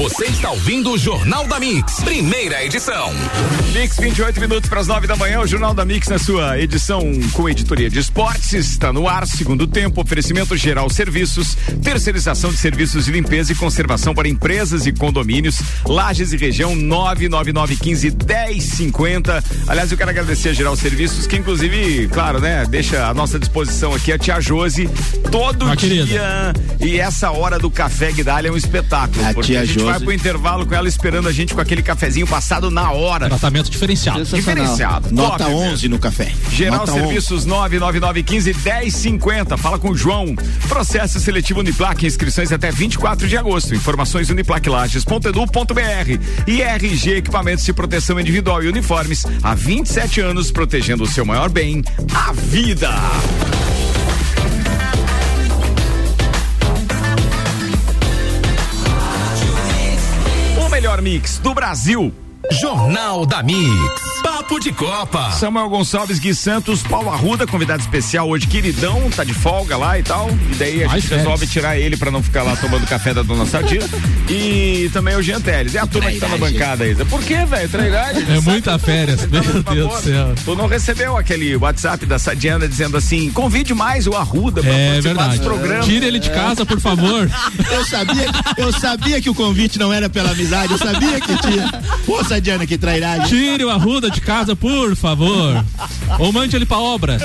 Você está ouvindo o Jornal da Mix, primeira edição. Mix, 28 minutos para as 9 da manhã. O Jornal da Mix, na sua edição com editoria de esportes, está no ar. Segundo tempo, oferecimento geral serviços, terceirização de serviços de limpeza e conservação para empresas e condomínios. Lages e região 99915 1050. Aliás, eu quero agradecer a Geral Serviços, que inclusive, claro, né, deixa à nossa disposição aqui a tia Josi todo dia. querida. E essa hora do café Guidalha é um espetáculo. A porque tia a gente Josi. vai pro intervalo com ela esperando a gente com aquele cafezinho passado na hora. Tratamento diferenciado. Diferenciado. Nota Top 11 no café. Geral Nota Serviços 99915 1050. Fala com o João. Processo seletivo Uniplac, inscrições até 24 de agosto. Informações uniplaclages.edu.br. E RG Equipamentos de Proteção Individual e Uniformes. Há 27 anos protegendo o seu maior bem, a vida. O melhor mix do Brasil. Jornal da Mix. Papo de Copa. Samuel Gonçalves Gui Santos, Paulo Arruda, convidado especial hoje, queridão, tá de folga lá e tal. E daí a Mais gente férias. resolve tirar ele pra não ficar lá tomando café da dona Sadia. e também o Jean Teles. E a turma que tá na bancada aí. Por que, velho? Traidade? É muita férias, meu Deus do céu. Tu não recebeu aquele WhatsApp da Sadiana dizendo assim: convide mais o Arruda pra É participar verdade. dos programas. Tira ele de casa, por favor. Eu sabia, eu sabia que o convite não era pela amizade, eu sabia que tinha. Pô, Sadiana, que trairagem. Tire o Arruda de casa, por favor. Ou mande ele pra obra.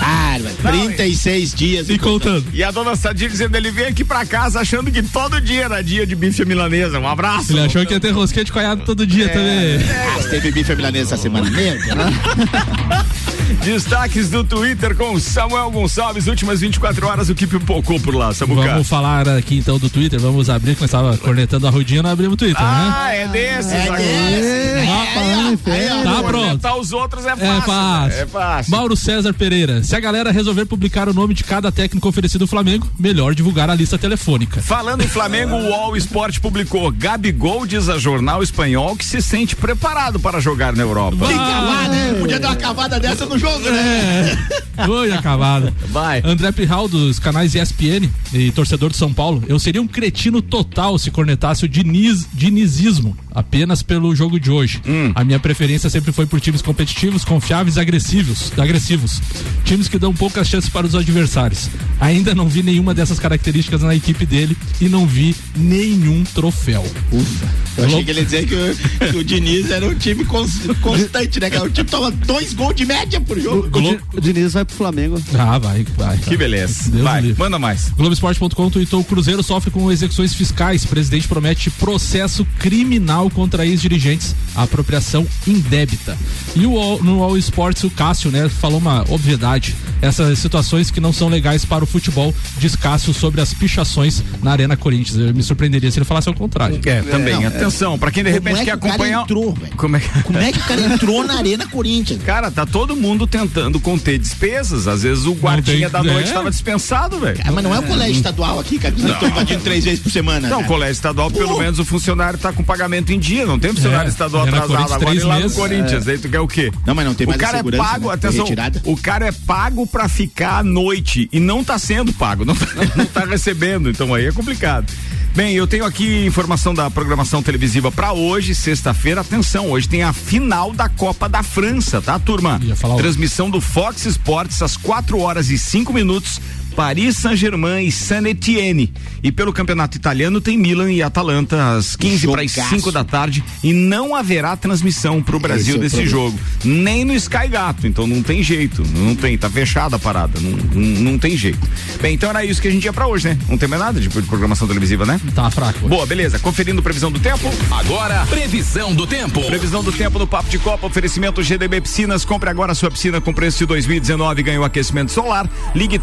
Ah, 36 dias. E contando. E a dona Sadia dizendo: ele veio aqui pra casa achando que todo dia era dia de bife milanesa. Um abraço. Ele achou que ia ter rosquinha de coiado todo dia também. Ah, teve bife milanesa essa semana mesmo? Destaques do Twitter com Samuel Gonçalves, últimas 24 horas, o que pipocou por lá, Samuca. Vamos falar aqui então do Twitter, vamos abrir, que nós estava cornetando a rodinha, não abrimos o Twitter, ah, né? é desses É agora. desses. Ah, falando em fé. Aí, ó, Tá pronto. os outros é fácil. É fácil. É fácil. Mauro César Pereira. Se a galera resolver publicar o nome de cada técnico oferecido ao Flamengo, melhor divulgar a lista telefônica. Falando em Flamengo, o UOL Esporte publicou Gabigol diz a jornal espanhol que se sente preparado para jogar na Europa. Né? Podia dar uma cavada dessa no jogo, né? É. Oi, acabado. Vai. André Pirral, dos canais ESPN e torcedor de São Paulo. Eu seria um cretino total se cornetasse o Diniz, dinizismo apenas pelo jogo de hoje. Hum. A minha preferência sempre foi por times competitivos, confiáveis e agressivos, agressivos. Times que dão poucas chances para os adversários. Ainda não vi nenhuma dessas características na equipe dele e não vi nenhum troféu. Ufa. Eu achei que ele ia dizer que o, que o Diniz era um time cons- constante, né? O time toma dois gols de média por jogo. O, o Diniz vai pro Flamengo. Ah, vai, vai. Que beleza. Deus Vai, manda mais. Globoesporte.com tweetou: o Cruzeiro sofre com execuções fiscais. Presidente promete processo criminal contra ex-dirigentes. Apropriação indébita. E o, no All Sports, o Cássio, né, falou uma obviedade. Essas situações que não são legais para o futebol, diz Cássio sobre as pichações na Arena Corinthians. Eu me surpreenderia se ele falasse ao contrário. É, também. Atenção, pra quem de Como repente é quer que o cara acompanhar. entrou, velho? Como é que... Como é que o cara entrou na Arena Corinthians? Cara, tá todo mundo tentando conter despesas. Às vezes o guardinha tem- da noite é. estava dispensado, velho. Mas não é o colégio estadual aqui, cara, que estamos invadindo três vezes por semana. Não, né? colégio estadual, pelo Pô. menos o funcionário tá com pagamento em dia. Não tem funcionário É, estadual é atrasado. Agora três e lá no. Corinthians. Aí tu quer o quê? Não, mas não tem O mais a cara é pago, né? Atenção, o cara é pago pra ficar à noite e não tá sendo pago, não tá, não tá recebendo, então aí é complicado. Bem, eu tenho aqui informação da programação televisiva pra hoje, sexta-feira. Atenção, hoje tem a final da Copa da França, tá, turma? Falar hoje. Transmissão do Fox Sports às 4 horas e 5 minutos. Paris Saint-Germain e San Etienne. E pelo campeonato italiano tem Milan e Atalanta às 15 para as Jogaço. 5 da tarde e não haverá transmissão pro Brasil Esse é o desse problema. jogo, nem no Sky Gato, então não tem jeito, não tem, tá fechada a parada, não, não, não tem jeito. Bem, então era isso que a gente ia pra hoje, né? Não tem mais nada de, de programação televisiva, né? Tá fraco. Boa, beleza. Conferindo previsão do tempo. Agora, previsão do tempo. Previsão do tempo no Papo de Copa, oferecimento GDB Piscinas. Compre agora sua piscina com preço de 2019 e ganhe o aquecimento solar. Ligue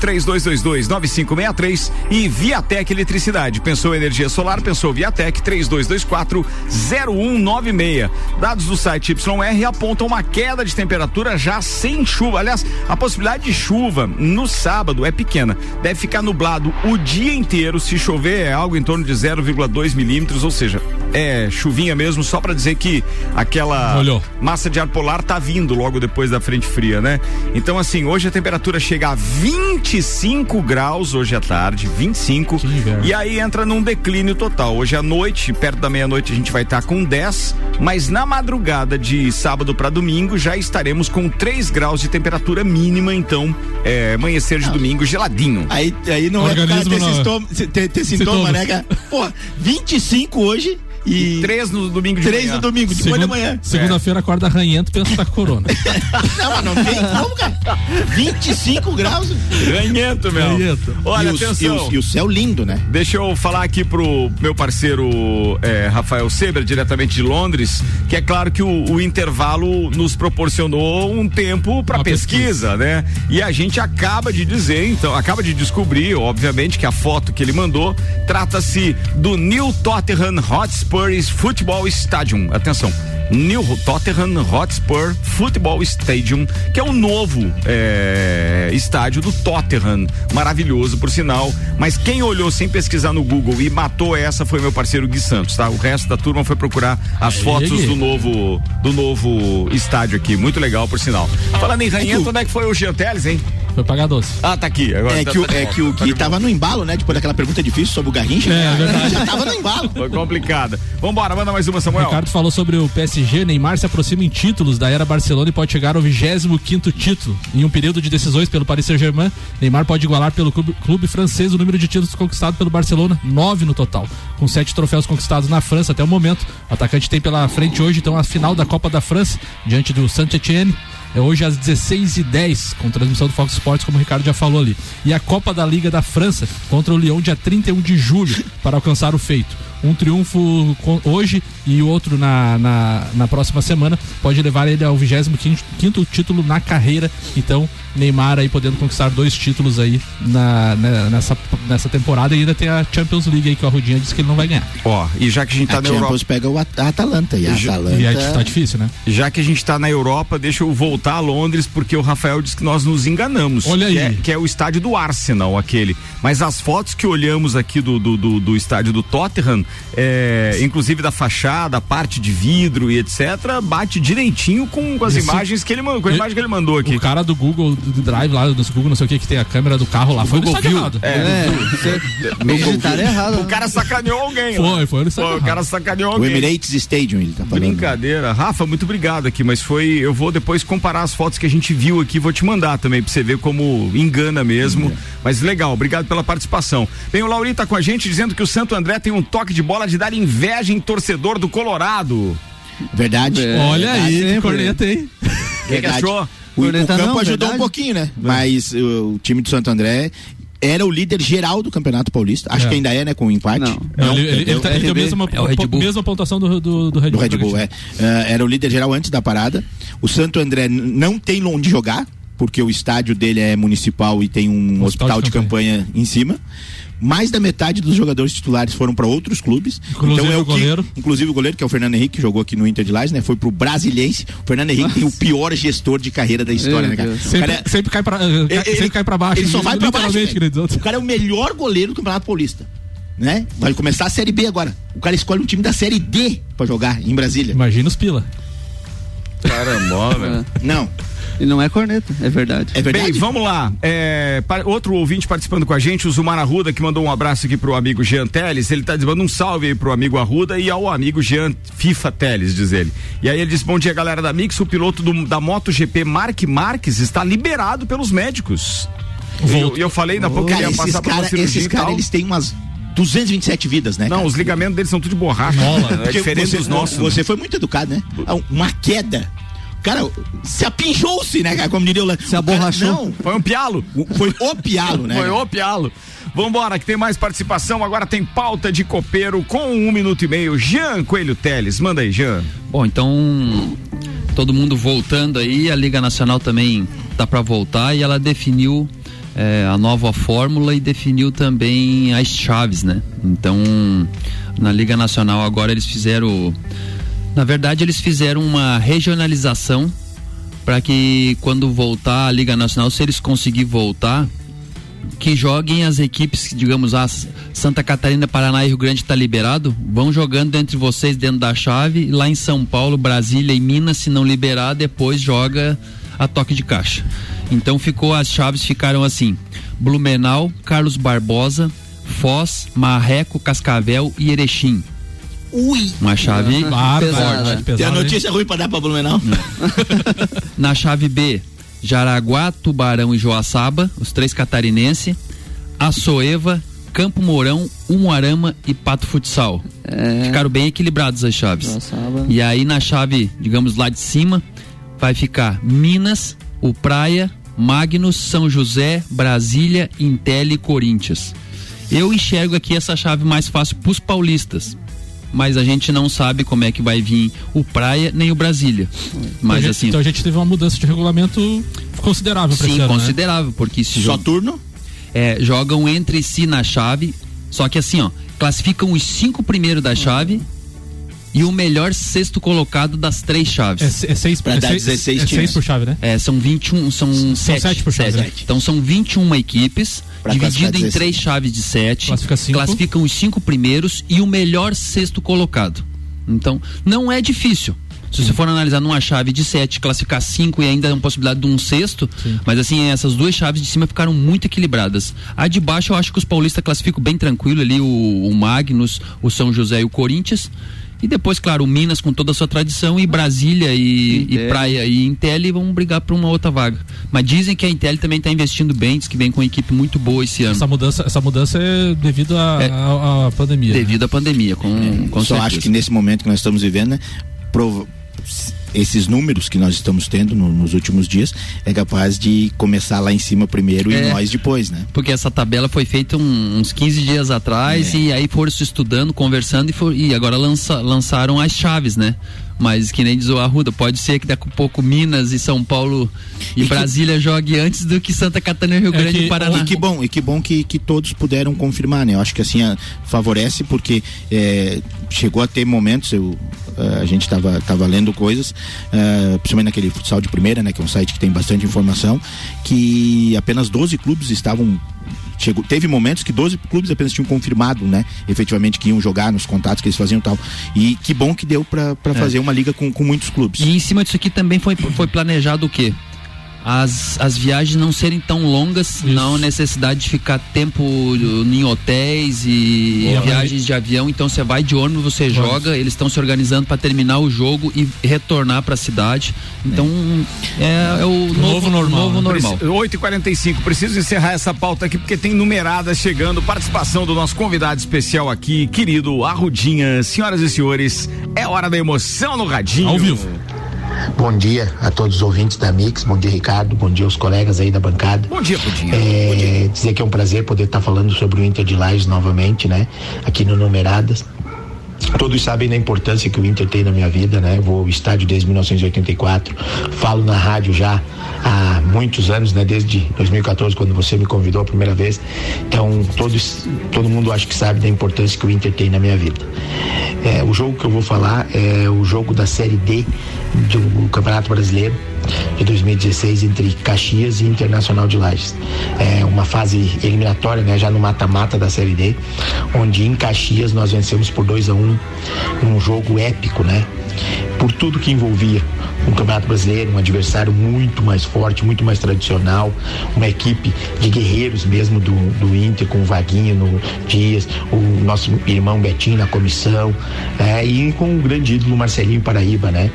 3222-9563 e Viatec Eletricidade. Pensou energia solar? Pensou Viatec 3224-0196. Dados do site YR apontam uma queda de temperatura já sem chuva. Aliás, a possibilidade de chuva no sábado é pequena. Deve ficar nublado o dia inteiro. Se chover, é algo em torno de 0,2 milímetros, ou seja, é chuvinha mesmo, só para dizer que aquela Molhou. massa de ar polar tá vindo logo depois da frente fria, né? Então, assim, hoje a temperatura chega a 25 graus hoje à tarde, 25. Que inverno. E aí entra num declínio total. Hoje à noite, perto da meia-noite, a gente vai estar com 10, mas na madrugada de sábado para domingo já estaremos com 3 graus de temperatura mínima, então, é, amanhecer de domingo geladinho. Aí, aí não é ter, não- sintoma, ter, ter sintoma, Sintoma. né, cara? Pô, 25 hoje e. 3 no domingo de 3 manhã. no domingo, depois da manhã. Segunda-feira acorda ranhento, pensa que tá com corona. Não, mas não tem como, cara. 25 graus. Ganhento, meu. Ganhento. Olha, e, o, e, atenção. o, e o céu lindo, né? Deixa eu falar aqui pro meu parceiro eh, Rafael Seber, diretamente de Londres, que é claro que o, o intervalo nos proporcionou um tempo para Uma pesquisa, né? E a gente acaba de dizer, então, acaba de descobrir, obviamente, que a foto que ele mandou trata-se do New Tottenham Hotspur Football Stadium. Atenção. New Tottenham Hotspur Football Stadium, que é o novo eh, estádio do Tottenham, maravilhoso por sinal. Mas quem olhou sem pesquisar no Google e matou essa foi meu parceiro Gui Santos, tá? O resto da turma foi procurar as Aí, fotos Gui. do novo do novo estádio aqui, muito legal por sinal. Falando em ranhento, onde é que foi o Geoteles, hein? Foi pagar doce. Ah, tá aqui. Agora É tá- que, o, tá- é que o tá Gui de tava no embalo, né? Depois daquela pergunta difícil sobre o Garrincha. É, né? verdade. Já tava no embalo. Foi complicada. Vambora, manda mais uma, O Samuel. Ricardo falou sobre o PSG, Neymar se aproxima em títulos da era Barcelona e pode chegar ao 25 título. Em um período de decisões pelo Paris Saint-Germain, Neymar pode igualar pelo clube, clube francês o número de títulos conquistados pelo Barcelona, nove no total. Com sete troféus conquistados na França até o momento. O atacante tem pela frente hoje então a final da Copa da França, diante do Saint-Etienne. É hoje às 16h10, com transmissão do Fox Sports, como o Ricardo já falou ali. E a Copa da Liga da França contra o Lyon, dia 31 de julho, para alcançar o feito. um triunfo hoje e outro na, na, na próxima semana pode levar ele ao 25 quinto título na carreira. Então, Neymar aí podendo conquistar dois títulos aí na, na- nessa, nessa temporada e ainda tem a Champions League aí que o Arrudinha disse que ele não vai ganhar. Ó, e já que a gente tá a na Champions Europa. pega o At- a Atalanta e a Já- Atalanta. E é, tá difícil, né? Já que a gente tá na Europa, deixa eu voltar a Londres, porque o Rafael disse que nós nos enganamos. Olha que aí. É, que é o estádio do Arsenal, aquele. Mas as fotos que olhamos aqui do, do, do, do estádio do Tottenham, é, inclusive da fachada, a parte de vidro e etc., bate direitinho com, com as Isso- imagens que ele mandou, com a imagem que ele mandou aqui. O cara do Google do Drive lá, do Google, não sei o que, que tem a câmera do carro lá, foi no Google errado. É. Digitaram errado. O cara sacaneou alguém. lá. Foi, foi no Pô, O errado. cara sacaneou O alguém. Emirates Stadium, ele tá falando. Brincadeira. Rafa, muito obrigado aqui, mas foi. Eu vou depois comparar as fotos que a gente viu aqui, vou te mandar também pra você ver como engana mesmo. Mas legal, obrigado pela participação. Bem, o Laurinho tá com a gente dizendo que o Santo André tem um toque de bola de dar inveja em torcedor do Colorado. Verdade. Olha aí, que corneta, hein? O que, que Verdade. achou? O, o Corneta campo não, ajudou verdade. um pouquinho, né? Mas uh, o time do Santo André era o líder geral do Campeonato Paulista. Acho É. que ainda é, né? Com o empate. Não. Não, ele, ele, ele, tá- ele tem a mesma, É o Red Bull. mesma pontuação do, do, do Red do Bull. Red Bull, é. Ah, era o líder geral antes da parada. O Santo André não tem onde jogar, porque o estádio dele é municipal e tem um hospital, de, campanha. em cima. Mais da metade dos jogadores titulares foram para outros clubes. Inclusive então é o o que, goleiro. inclusive o goleiro, que é o Fernando Henrique, que jogou aqui no Inter de Lages, né? Foi pro Brasiliense. O Fernando Henrique tem o pior gestor de carreira da história, né, cara? Sempre, cara é- sempre, cai pra, ele- sempre cai pra baixo. Ele só vai pra baixo. O cara é o melhor goleiro do Campeonato Paulista. Né? Vai começar a Série B agora. O cara escolhe um time da Série D pra jogar em Brasília. Imagina os pila. Caramba, velho. Não, E não é corneta, é verdade. é verdade. Bem, vamos lá. É, pa- outro ouvinte participando com a gente, o Zumar Arruda, que mandou um abraço aqui pro amigo Jean Teles. Ele tá dizendo um salve aí pro amigo Arruda e ao amigo Jean FIFA Teles, diz ele. E aí ele diz: Bom dia, galera da Mix. O piloto do- da MotoGP, Mark Marques, está liberado pelos médicos. E eu, eu falei na pouco que ia passar por uma caras cirurgia esses e tal. cara, eles têm umas 227 vidas, né? Não, cara? os ligamentos deles são tudo de borracha. É Porque diferente você, dos nossos. Você foi muito educado, né? Uma queda. Cara, se apinchou-se, né, cara? Como diria o Lan- Se o cara- aborrachou. Não, Foi um pialo. foi o pialo, né? Foi cara? o pialo. Vambora, que tem mais participação. Agora tem pauta de copeiro com um minuto e meio. Jean Coelho Teles, manda aí, Jean. Bom, então todo mundo voltando aí, a Liga Nacional também tá para voltar e ela definiu é, a nova fórmula e definiu também as chaves, né? Então na Liga Nacional agora eles fizeram, na verdade eles fizeram uma regionalização para que quando voltar a Liga Nacional, se eles conseguir voltar, que joguem as equipes, digamos, a Santa Catarina, Paraná e Rio Grande está liberado, vão jogando entre vocês dentro da chave, lá em São Paulo, Brasília e Minas, se não liberar, depois joga a toque de caixa. Então ficou, as chaves ficaram assim: Blumenau, Carlos Barbosa, Foz, Marreco, Cascavel e Erechim. Ui! Uma chave Claro, Pesado, vai, né? pesado, Tem a hein? notícia ruim pra dar pra Blumenau? Na chave B, Jaraguá, Tubarão e Joaçaba, os três catarinenses. Açoeva, Campo Mourão, Umuarama e Pato Futsal. É. Ficaram bem equilibrados as chaves. Joaçaba. E aí na chave, digamos lá de cima, vai ficar Minas, o Praia, Magnus, São José, Brasília, Intel e Corinthians. Eu enxergo aqui essa chave mais fácil pros paulistas. Mas a gente não sabe como é que vai vir o Praia nem o Brasília. Mas então, a gente- assim, então a gente teve uma mudança de regulamento considerável pra sim, esse ano, né? considerável, porque se Só jo- turno? é, jogam entre si na chave, só que assim, ó, classificam os cinco primeiros da chave e o melhor sexto colocado das três chaves. É, é seis, Pra é dar seis, 16 é times. seis por chave, né? É, são 21, são, sete, sete por chave, sete. né? Então são 21 equipes, dividido em 16. três chaves de sete. Classifica cinco. Classificam os cinco primeiros e o melhor sexto colocado. Então, não é difícil. Se você for analisar numa chave de sete, classificar cinco e ainda uma possibilidade de um sexto, mas assim, essas duas chaves de cima ficaram muito equilibradas. A de baixo eu acho que os paulistas classificam bem tranquilo ali, o, o Magnus, o São José e o Corinthians. E depois, claro, o Minas com toda a sua tradição e Brasília e, e Intel. Praia e Intel vão brigar por uma outra vaga. Mas dizem que a Intel também está investindo bem, diz que vem com uma equipe muito boa esse ano. Essa mudança, essa mudança é devido à É. pandemia. né? Devido à pandemia, com, com Só certeza. acho que nesse momento que nós estamos vivendo, né? prova- esses números que nós estamos tendo no- nos últimos dias é capaz de começar lá em cima primeiro e É. nós depois, né? Porque essa tabela foi feita um- uns 15 dias atrás e aí foram se estudando, conversando e, for- e agora lança- lançaram as chaves, né? Mas que nem diz o Arruda, pode ser que daqui a pouco Minas e São Paulo e, Brasília jogue antes do que Santa Catarina e Rio Grande do Paraná. E que bom, e que bom que, que todos puderam confirmar, né? Eu acho que assim a- favorece porque é, chegou a ter momentos, eu, a gente estava tava lendo coisas, eh, principalmente naquele futsal de primeira, né? Que é um site que tem bastante informação, que apenas 12 clubes estavam Chegou, teve momentos que 12 clubes apenas tinham confirmado, né? Efetivamente que iam jogar nos contatos que eles faziam e tal. E que bom que deu para É. fazer uma liga com, com muitos clubes. E em cima disso aqui também foi, foi planejado o quê? As, as viagens não serem tão longas, não necessidade de ficar tempo em hotéis e Boa. viagens de avião. Então você vai de ônibus, você joga, eles estão se organizando para terminar o jogo e retornar para a cidade. Então é, é o novo, novo normal. 8h45, preciso encerrar essa pauta aqui porque tem numeradas chegando. Participação do nosso convidado especial aqui, querido Arrudinha. Senhoras e senhores, é hora da emoção no Radinho. Ao vivo. Bom dia a todos os ouvintes da Mix, bom dia Ricardo, bom dia aos colegas aí da bancada. Bom dia, Putinha. É, dizer que é um prazer poder estar falando sobre o Inter de Lages novamente, né? Aqui no Numeradas. Todos sabem da importância que o Inter tem na minha vida, né? Vou ao estádio desde 1984, falo na rádio já há muitos anos, né? Desde 2014, quando você me convidou a primeira vez. Então, todos, todo mundo acho que sabe da importância que o Inter tem na minha vida. É, o jogo que eu vou falar é o jogo da Série D do Campeonato Brasileiro de 2016 entre Caxias e Internacional de Lages. É uma fase eliminatória, né, já no mata-mata da Série D, onde em Caxias nós vencemos por 2 a 1 um, num jogo épico, né? Por tudo que envolvia um Campeonato Brasileiro, um adversário muito mais forte, muito mais tradicional, uma equipe de guerreiros mesmo do, do Inter, com o Vaguinho no Dias, o nosso irmão Betinho na comissão, é, e com o grande ídolo Marcelinho Paraíba, né?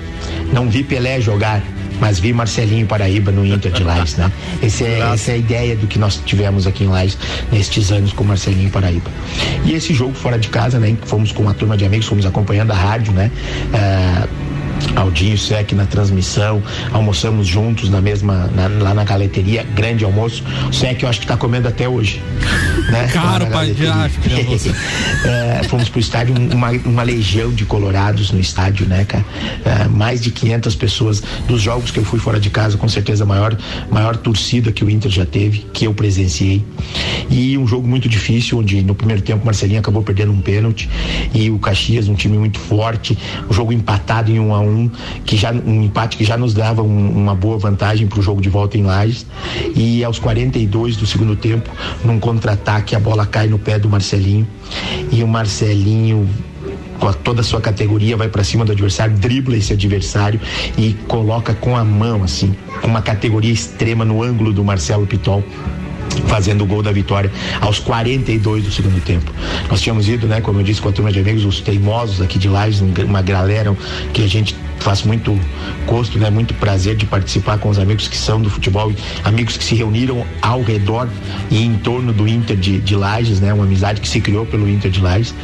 Não vi Pelé jogar, mas vi Marcelinho Paraíba no Inter de Lages, né? Esse é, essa é a ideia do que nós tivemos aqui em Lages nestes anos com Marcelinho Paraíba. E esse jogo fora de casa, né? Fomos com uma turma de amigos, fomos acompanhando a rádio, né? Ah, Aldinho Sec na transmissão, almoçamos juntos na mesma, na- lá na galeteria, grande almoço. O Sec eu acho que tá comendo até hoje. Né? Caro, pai, já acho almoço. É, fomos pro estádio, uma, uma legião de colorados no estádio, né, cara? É, mais de 500 pessoas dos jogos que eu fui fora de casa, com certeza a maior, maior torcida que o Inter já teve, que eu presenciei. E um jogo muito difícil, onde no primeiro tempo o Marcelinho acabou perdendo um pênalti e o Caxias, um time muito forte, o jogo empatado em um a um, que já um empate que já nos dava um- uma boa vantagem para o jogo de volta em Lages. E aos 42 do segundo tempo, num contra-ataque, a bola cai no pé do Marcelinho e o Marcelinho com toda a sua categoria vai para cima do adversário, dribla esse adversário e coloca com a mão assim, com uma categoria extrema no ângulo do Marcelo Pitol fazendo o gol da vitória aos 42 do segundo tempo. Nós tínhamos ido, né, como eu disse, com a turma de amigos, os teimosos aqui de Lages, um- uma galera que a gente faz muito gosto, né, muito prazer de participar com os amigos que são do futebol, amigos que se reuniram ao redor e em torno do Inter de, de Lages, né, uma amizade que se criou pelo Inter de Lages.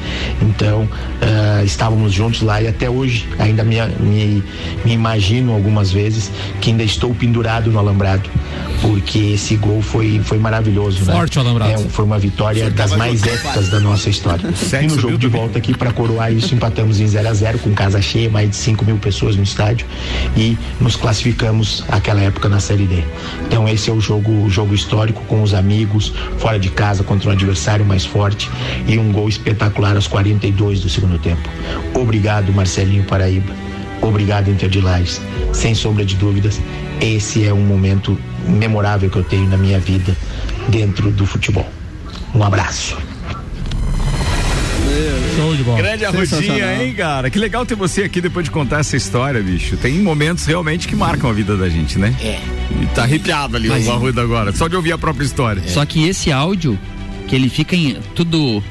Então, ah, estávamos juntos lá e até hoje ainda me, me, me imagino algumas vezes que ainda estou pendurado no alambrado, porque esse gol foi, foi maravilhoso. Forte né? o alambrado. É, foi uma vitória das mais épicas da nossa história. E no jogo de volta aqui para coroar isso, empatamos em 0 a 0 com casa cheia, mais de 5 mil pessoas no estádio e nos classificamos aquela época na Série D. Então esse é o jogo, jogo histórico com os amigos, fora de casa contra um adversário mais forte e um gol espetacular aos 42 do segundo tempo. Obrigado, Marcelinho Paraíba. Obrigado, Inter de Lages. Sem sombra de dúvidas, esse é um momento memorável que eu tenho na minha vida dentro do futebol. Um abraço. Show de bola. Grande arrudinha, hein, cara? Que legal ter você aqui depois de contar essa história, bicho. Tem momentos realmente que marcam a vida da gente, né? É. E tá arrepiado ali Mas- o Arruda agora, só de ouvir a própria história. Só que esse áudio, que ele fica em tudo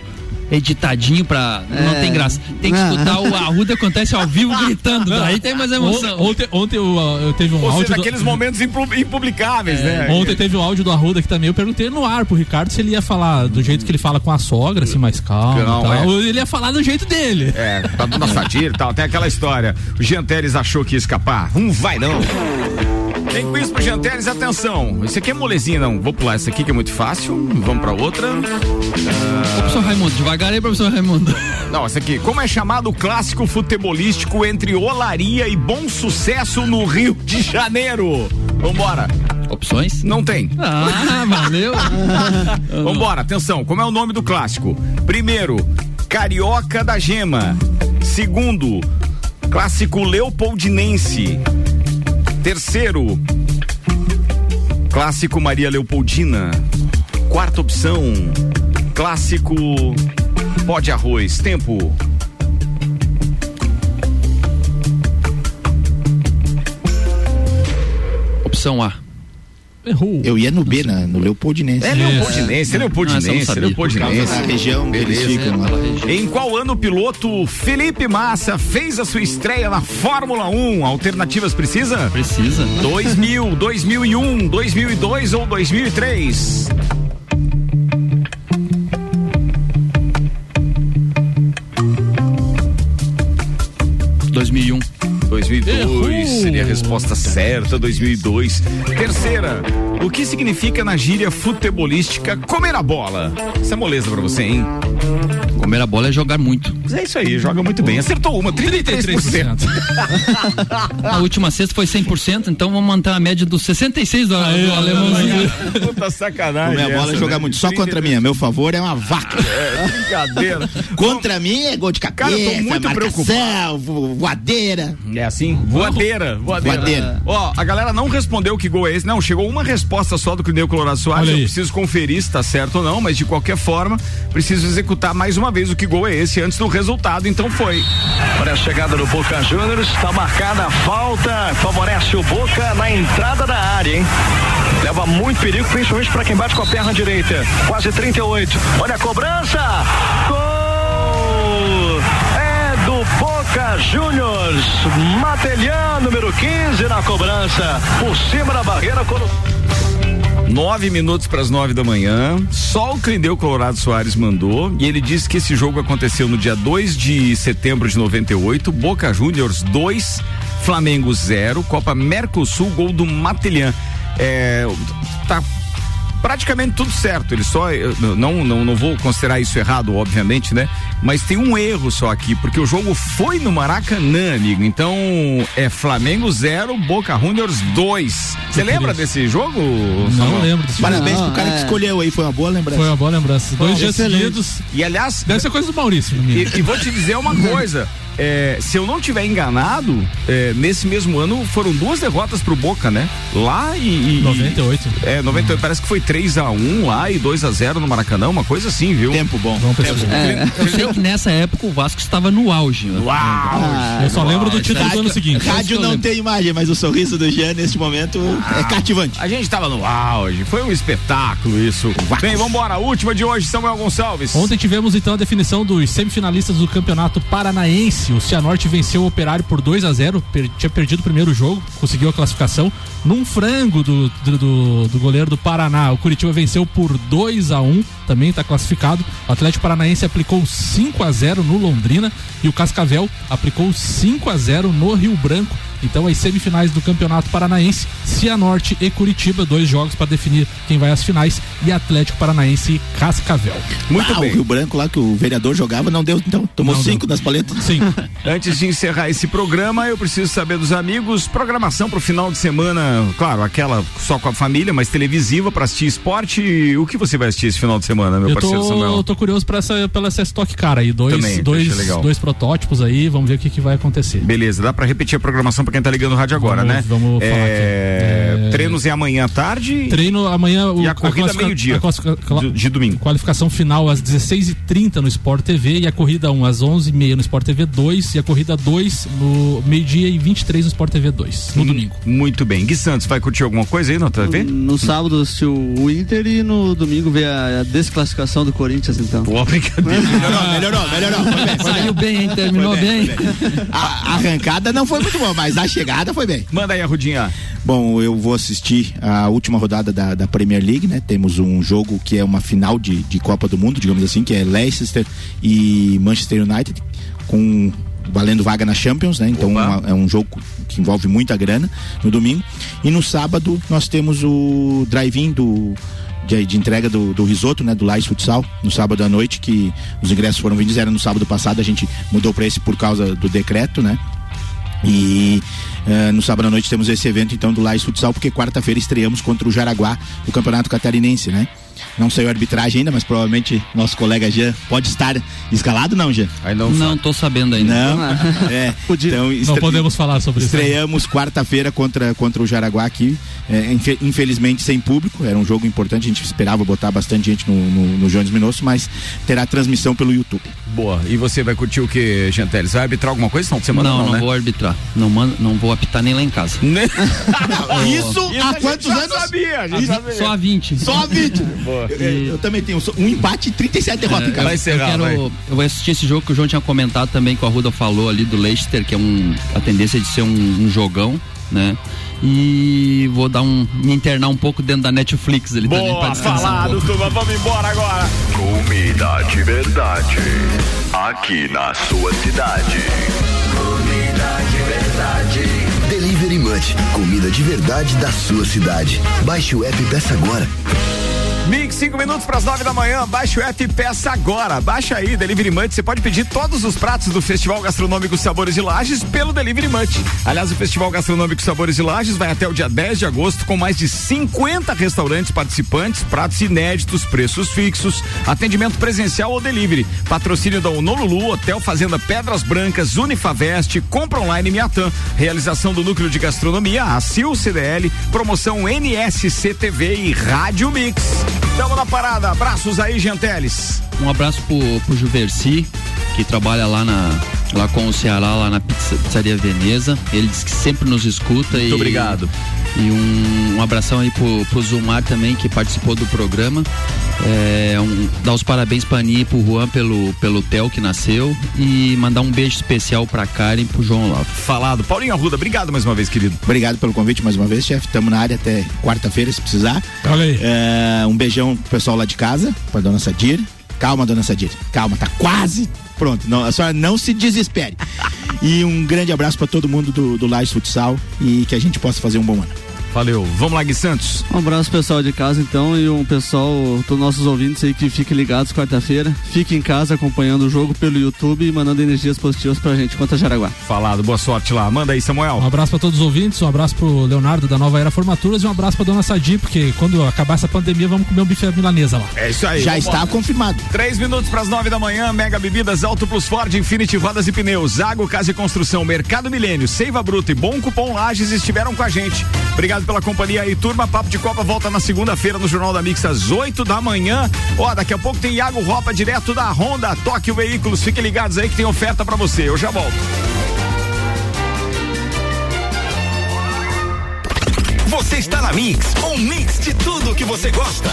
editadinho pra. Não É. tem graça. Tem que Ah. escutar o Arruda acontece ao vivo gritando. Daí tem mais emoção. On- Ontem, ontem eu, eu teve um Ou áudio. seja, do- aqueles momentos impublicáveis, né? Ontem teve o áudio do Arruda aqui também. Eu perguntei no ar pro Ricardo se ele ia falar do jeito que ele fala com a sogra, assim, mais calmo Não, tal. é. Ou ele ia falar do jeito dele. É, tá dando assadia e tal. Tem aquela história. O Jean Teres achou que ia escapar. Não vai, não. Tem quiz pro Jean Teres, atenção. Esse aqui é molezinha, não. Vou pular esse aqui que é muito fácil. Vamos pra outra. Ah, Professor Raimundo, devagar aí, professor Raimundo. Não, essa aqui. Como é chamado o clássico futebolístico entre Olaria e Bom Sucesso no Rio de Janeiro? Vambora. Opções? Não tem. Ah, valeu. Vambora, atenção. Como é o nome do clássico? Primeiro, Carioca da Gema. Segundo, clássico Leopoldinense. Terceiro, clássico Maria Leopoldina. Quarta opção, clássico pó de arroz. Tempo. Opção A. Errou. Eu ia no B, na, no Leopoldinense. É Leopoldinense, é Leopoldinense, não sabia. Leopoldinense. Da região que eles ficam lá. Em qual ano o piloto Felipe Massa fez a sua estreia na Fórmula 1? Alternativas precisa? Precisa. 2000, 2001, 2002 ou 2003? 2002 seria a resposta certa, 2002. Terceira, o que significa na gíria futebolística comer a bola? Isso é moleza pra você, hein? Comer a bola é jogar muito. Mas é isso aí, joga muito bem. Acertou uma, 33%. A última sexta foi 100%, então vamos manter a média dos 66 do, do alemãozinho. Puta sacanagem. Comer a bola é essa, jogar né? muito. Só contra mim. A meu favor é uma vaca. É, brincadeira. Contra mim é gol de cabeça, Cara, eu tô muito marcação, vo- voadeira. É assim? Voadeira, voadeira. Voadeira. Ó, a galera não respondeu que gol é esse. Não, chegou uma resposta só do Clineu Colorado Soares. Eu preciso conferir se tá certo ou não, mas de qualquer forma, preciso executar mais uma vez o que gol é esse antes do resultado. Então foi. Olha a chegada do Boca Juniors, está marcada a falta, favorece o Boca na entrada da área, hein? Leva muito perigo, principalmente para quem bate com a perna direita. Quase 38. Olha a cobrança! Gol! É do Boca Juniors. Matelhã, número 15 na cobrança. Por cima da barreira, Nove minutos para as nove da manhã. Só o Clineu Colorado Soares mandou. E ele disse que esse jogo aconteceu no dia 2 de setembro de 98. Boca Juniors 2, Flamengo 0. Copa Mercosul, gol do Matelhã. É, tá praticamente tudo certo. Ele só não, não não vou considerar isso errado, obviamente, né? Mas tem um erro só aqui, porque o jogo foi no Maracanã, amigo. Então é Flamengo 0, Boca Juniors 2. Você lembra desse jogo? Não Samuel? lembro desse Parabéns jogo. pro cara que escolheu aí, foi uma boa lembrança. Foi uma boa lembrança. Dois dias seguidos. E aliás, Deve ser coisa do Maurício. E, e vou te dizer uma coisa. É, se eu não tiver enganado, é, nesse mesmo ano foram duas derrotas pro Boca, né? Lá e. e 98. É, 98. Parece que foi 3x1 lá e 2x0 no Maracanã, uma coisa assim, viu? Tempo bom. Vamos pesquisar. É, eu sei que nessa época o Vasco estava no auge. né? Uau! Eu só lembro do título do ano seguinte. Rádio não tem imagem, mas o sorriso do Jean neste momento é cativante. A gente tava no auge, foi um espetáculo isso. Bem, vambora, a última de hoje, Samuel Gonçalves. Ontem tivemos então a definição dos semifinalistas do Campeonato Paranaense. O Cianorte venceu o Operário por 2 a 0 per- tinha perdido o primeiro jogo, conseguiu a classificação num frango do, do, do- do goleiro do Paraná. O Curitiba venceu por 2 a 1 também está classificado. O Atlético Paranaense aplicou 5 a 0 no Londrina e o Cascavel aplicou 5 a 0 no Rio Branco. Então, as semifinais do Campeonato Paranaense, Cianorte e Curitiba, dois jogos para definir quem vai às finais, e Atlético Paranaense e Cascavel. Muito ah, bem. O Rio Branco lá que o vereador jogava não deu, então. Tomou Não cinco das paletas. Sim. Antes de encerrar esse programa, eu preciso saber dos amigos, programação pro final de semana, claro, aquela só com a família, mas televisiva para assistir esporte. O que você vai assistir esse final de semana, meu Eu parceiro tô, Samuel? tô curioso pra essa, pela essa Stock Car aí. Dois, Também, dois, dois protótipos aí, vamos ver o que, que vai acontecer. Beleza, dá pra repetir a programação pra quem tá ligando o rádio agora, Vamos- né? vamos falar É, aqui. É, Treinos é amanhã à tarde. Treino amanhã. O, E a corrida meio-dia, a cla- de- de domingo. Qualificação final às 16h30 no Sport TV e a corrida 1 às 11h30 no Sport TV 2. 2 e a corrida 2 no meio-dia e 23 no Sport TV 2, no domingo. Muito bem. Gui Santos, vai curtir alguma coisa aí na TV? No sábado assistiu o Inter e no domingo ver a, a desclassificação do Corinthians, então. Pô, brincadeira. Melhorou, melhorou, melhorou. Foi bem, foi Saiu bem, hein? Terminou Foi bem. bem, foi bem. A, a arrancada não foi muito boa, mas a chegada foi bem. Manda aí a Rudinha. Bom, eu vou assistir a última rodada da, da Premier League, né? Temos um jogo que é uma final de, de Copa do Mundo, digamos assim, que é Leicester e Manchester United, com valendo vaga na Champions, né? Então uma- é um jogo que envolve muita grana no domingo. E no sábado nós temos o drive-in do de, de entrega do, do risoto, né, do Lais Futsal, no sábado à noite, que os ingressos foram vendidos, era no sábado passado, a gente mudou para esse por causa do decreto, né? E eh, no sábado à noite temos esse evento então do Lais Futsal, porque quarta-feira estreamos contra o Jaraguá do Campeonato Catarinense, né? Não saiu a arbitragem ainda, mas provavelmente nosso colega Jean pode estar escalado, não, Jean? Não, Não, tô sabendo ainda. Não, é. Então, Não podemos falar sobre isso. Estreamos quarta-feira contra, contra o Jaraguá aqui, é, infe- infelizmente sem público, era um jogo importante, a gente esperava botar bastante gente no, no, no Jones Minosso, mas terá transmissão pelo YouTube. Boa. E você vai curtir o que, Genteles? Vai arbitrar alguma coisa de semana? Não, Não, não, né? vou arbitrar. Não, mando, não vou apitar nem lá em casa. Isso Isso a há quantos anos? sabia, a sabia. Só a 20. Só 20. Eu, eu também tenho um empate e 37 derrotas, É, cara. Vai encerrar, eu, quero, vai. eu vou assistir esse jogo que o João tinha comentado também, que o Arruda falou ali do Leicester, que é um, a tendência de ser um, um jogão, né? E vou dar um. me internar um pouco dentro da Netflix pra Boa, um falado, pouco. turma. Vamos embora agora. Comida de verdade. Aqui na sua cidade. Comida de verdade. Delivery Munch. Comida de verdade da sua cidade. Baixe o app e peça agora. Mix, 5 minutos para as 9 da manhã. Baixa o app peça agora. Baixa aí, Delivery Munch. Você pode pedir todos os pratos do Festival Gastronômico Sabores de Lages pelo Delivery Munch. Aliás, o Festival Gastronômico Sabores de Lages vai até o dia 10 de agosto com mais de 50 restaurantes participantes, pratos inéditos, preços fixos, atendimento presencial ou delivery. Patrocínio da Honolulu, Hotel Fazenda Pedras Brancas, Unifavest, Compra Online Miatã. Realização do Núcleo de Gastronomia, a CIL CDL, promoção NSCTV e Rádio Mix. Tamo na parada. Abraços aí, Genteles. Um abraço pro, pro Juverci, que trabalha lá na lá com o Ceará, lá na pizza- pizzaria Veneza. Ele diz que sempre nos escuta Muito e. obrigado. E um, um abração aí pro, pro Zumar também, que participou do programa. É, um, dar os parabéns pra Aninha e pro Juan pelo, pelo Theo que nasceu. E mandar um beijo especial pra Karen e pro João Love. Falado. Paulinho Arruda, obrigado mais uma vez, querido. Obrigado pelo convite mais uma vez, chefe. Tamo na área até quarta-feira, se precisar. Olha aí. É, um beijão pro pessoal lá de casa, pra dona Sadir. Calma, dona Sadir. Calma, tá quase pronto. Não, a senhora não se desespere. E um grande abraço pra todo mundo do, do Lages Futsal e que a gente possa fazer um bom ano. Valeu. Vamos lá, Gui Santos. Um abraço pessoal de casa então e um pessoal, todos nossos ouvintes aí que fiquem ligados quarta-feira. Fiquem em casa acompanhando o jogo pelo YouTube e mandando energias positivas pra gente contra Jaraguá. Falado. Boa sorte lá. Manda aí, Samuel. Um abraço pra todos os ouvintes, um abraço pro Leonardo da Nova Era Formaturas e um abraço pra dona Sadi, porque quando acabar essa pandemia vamos comer um bife milanesa lá. É isso aí. Já está confirmado. Três minutos para as nove da manhã, Mega Bebidas, Auto Plus Ford, Infinity Rodas e Pneus, Zago Casa e Construção, Mercado Milênio, Seiva Bruta e Bom Cupom Lages estiveram com a gente. Obrigado pela companhia aí, turma. Papo de Copa volta na segunda-feira no Jornal da Mix às 8 da manhã. Ó, daqui a pouco tem Iago Ropa direto da Honda, Tóquio Veículos. Fiquem ligados aí que tem oferta para você. Eu já volto. Você está na Mix, um mix de tudo que você gosta.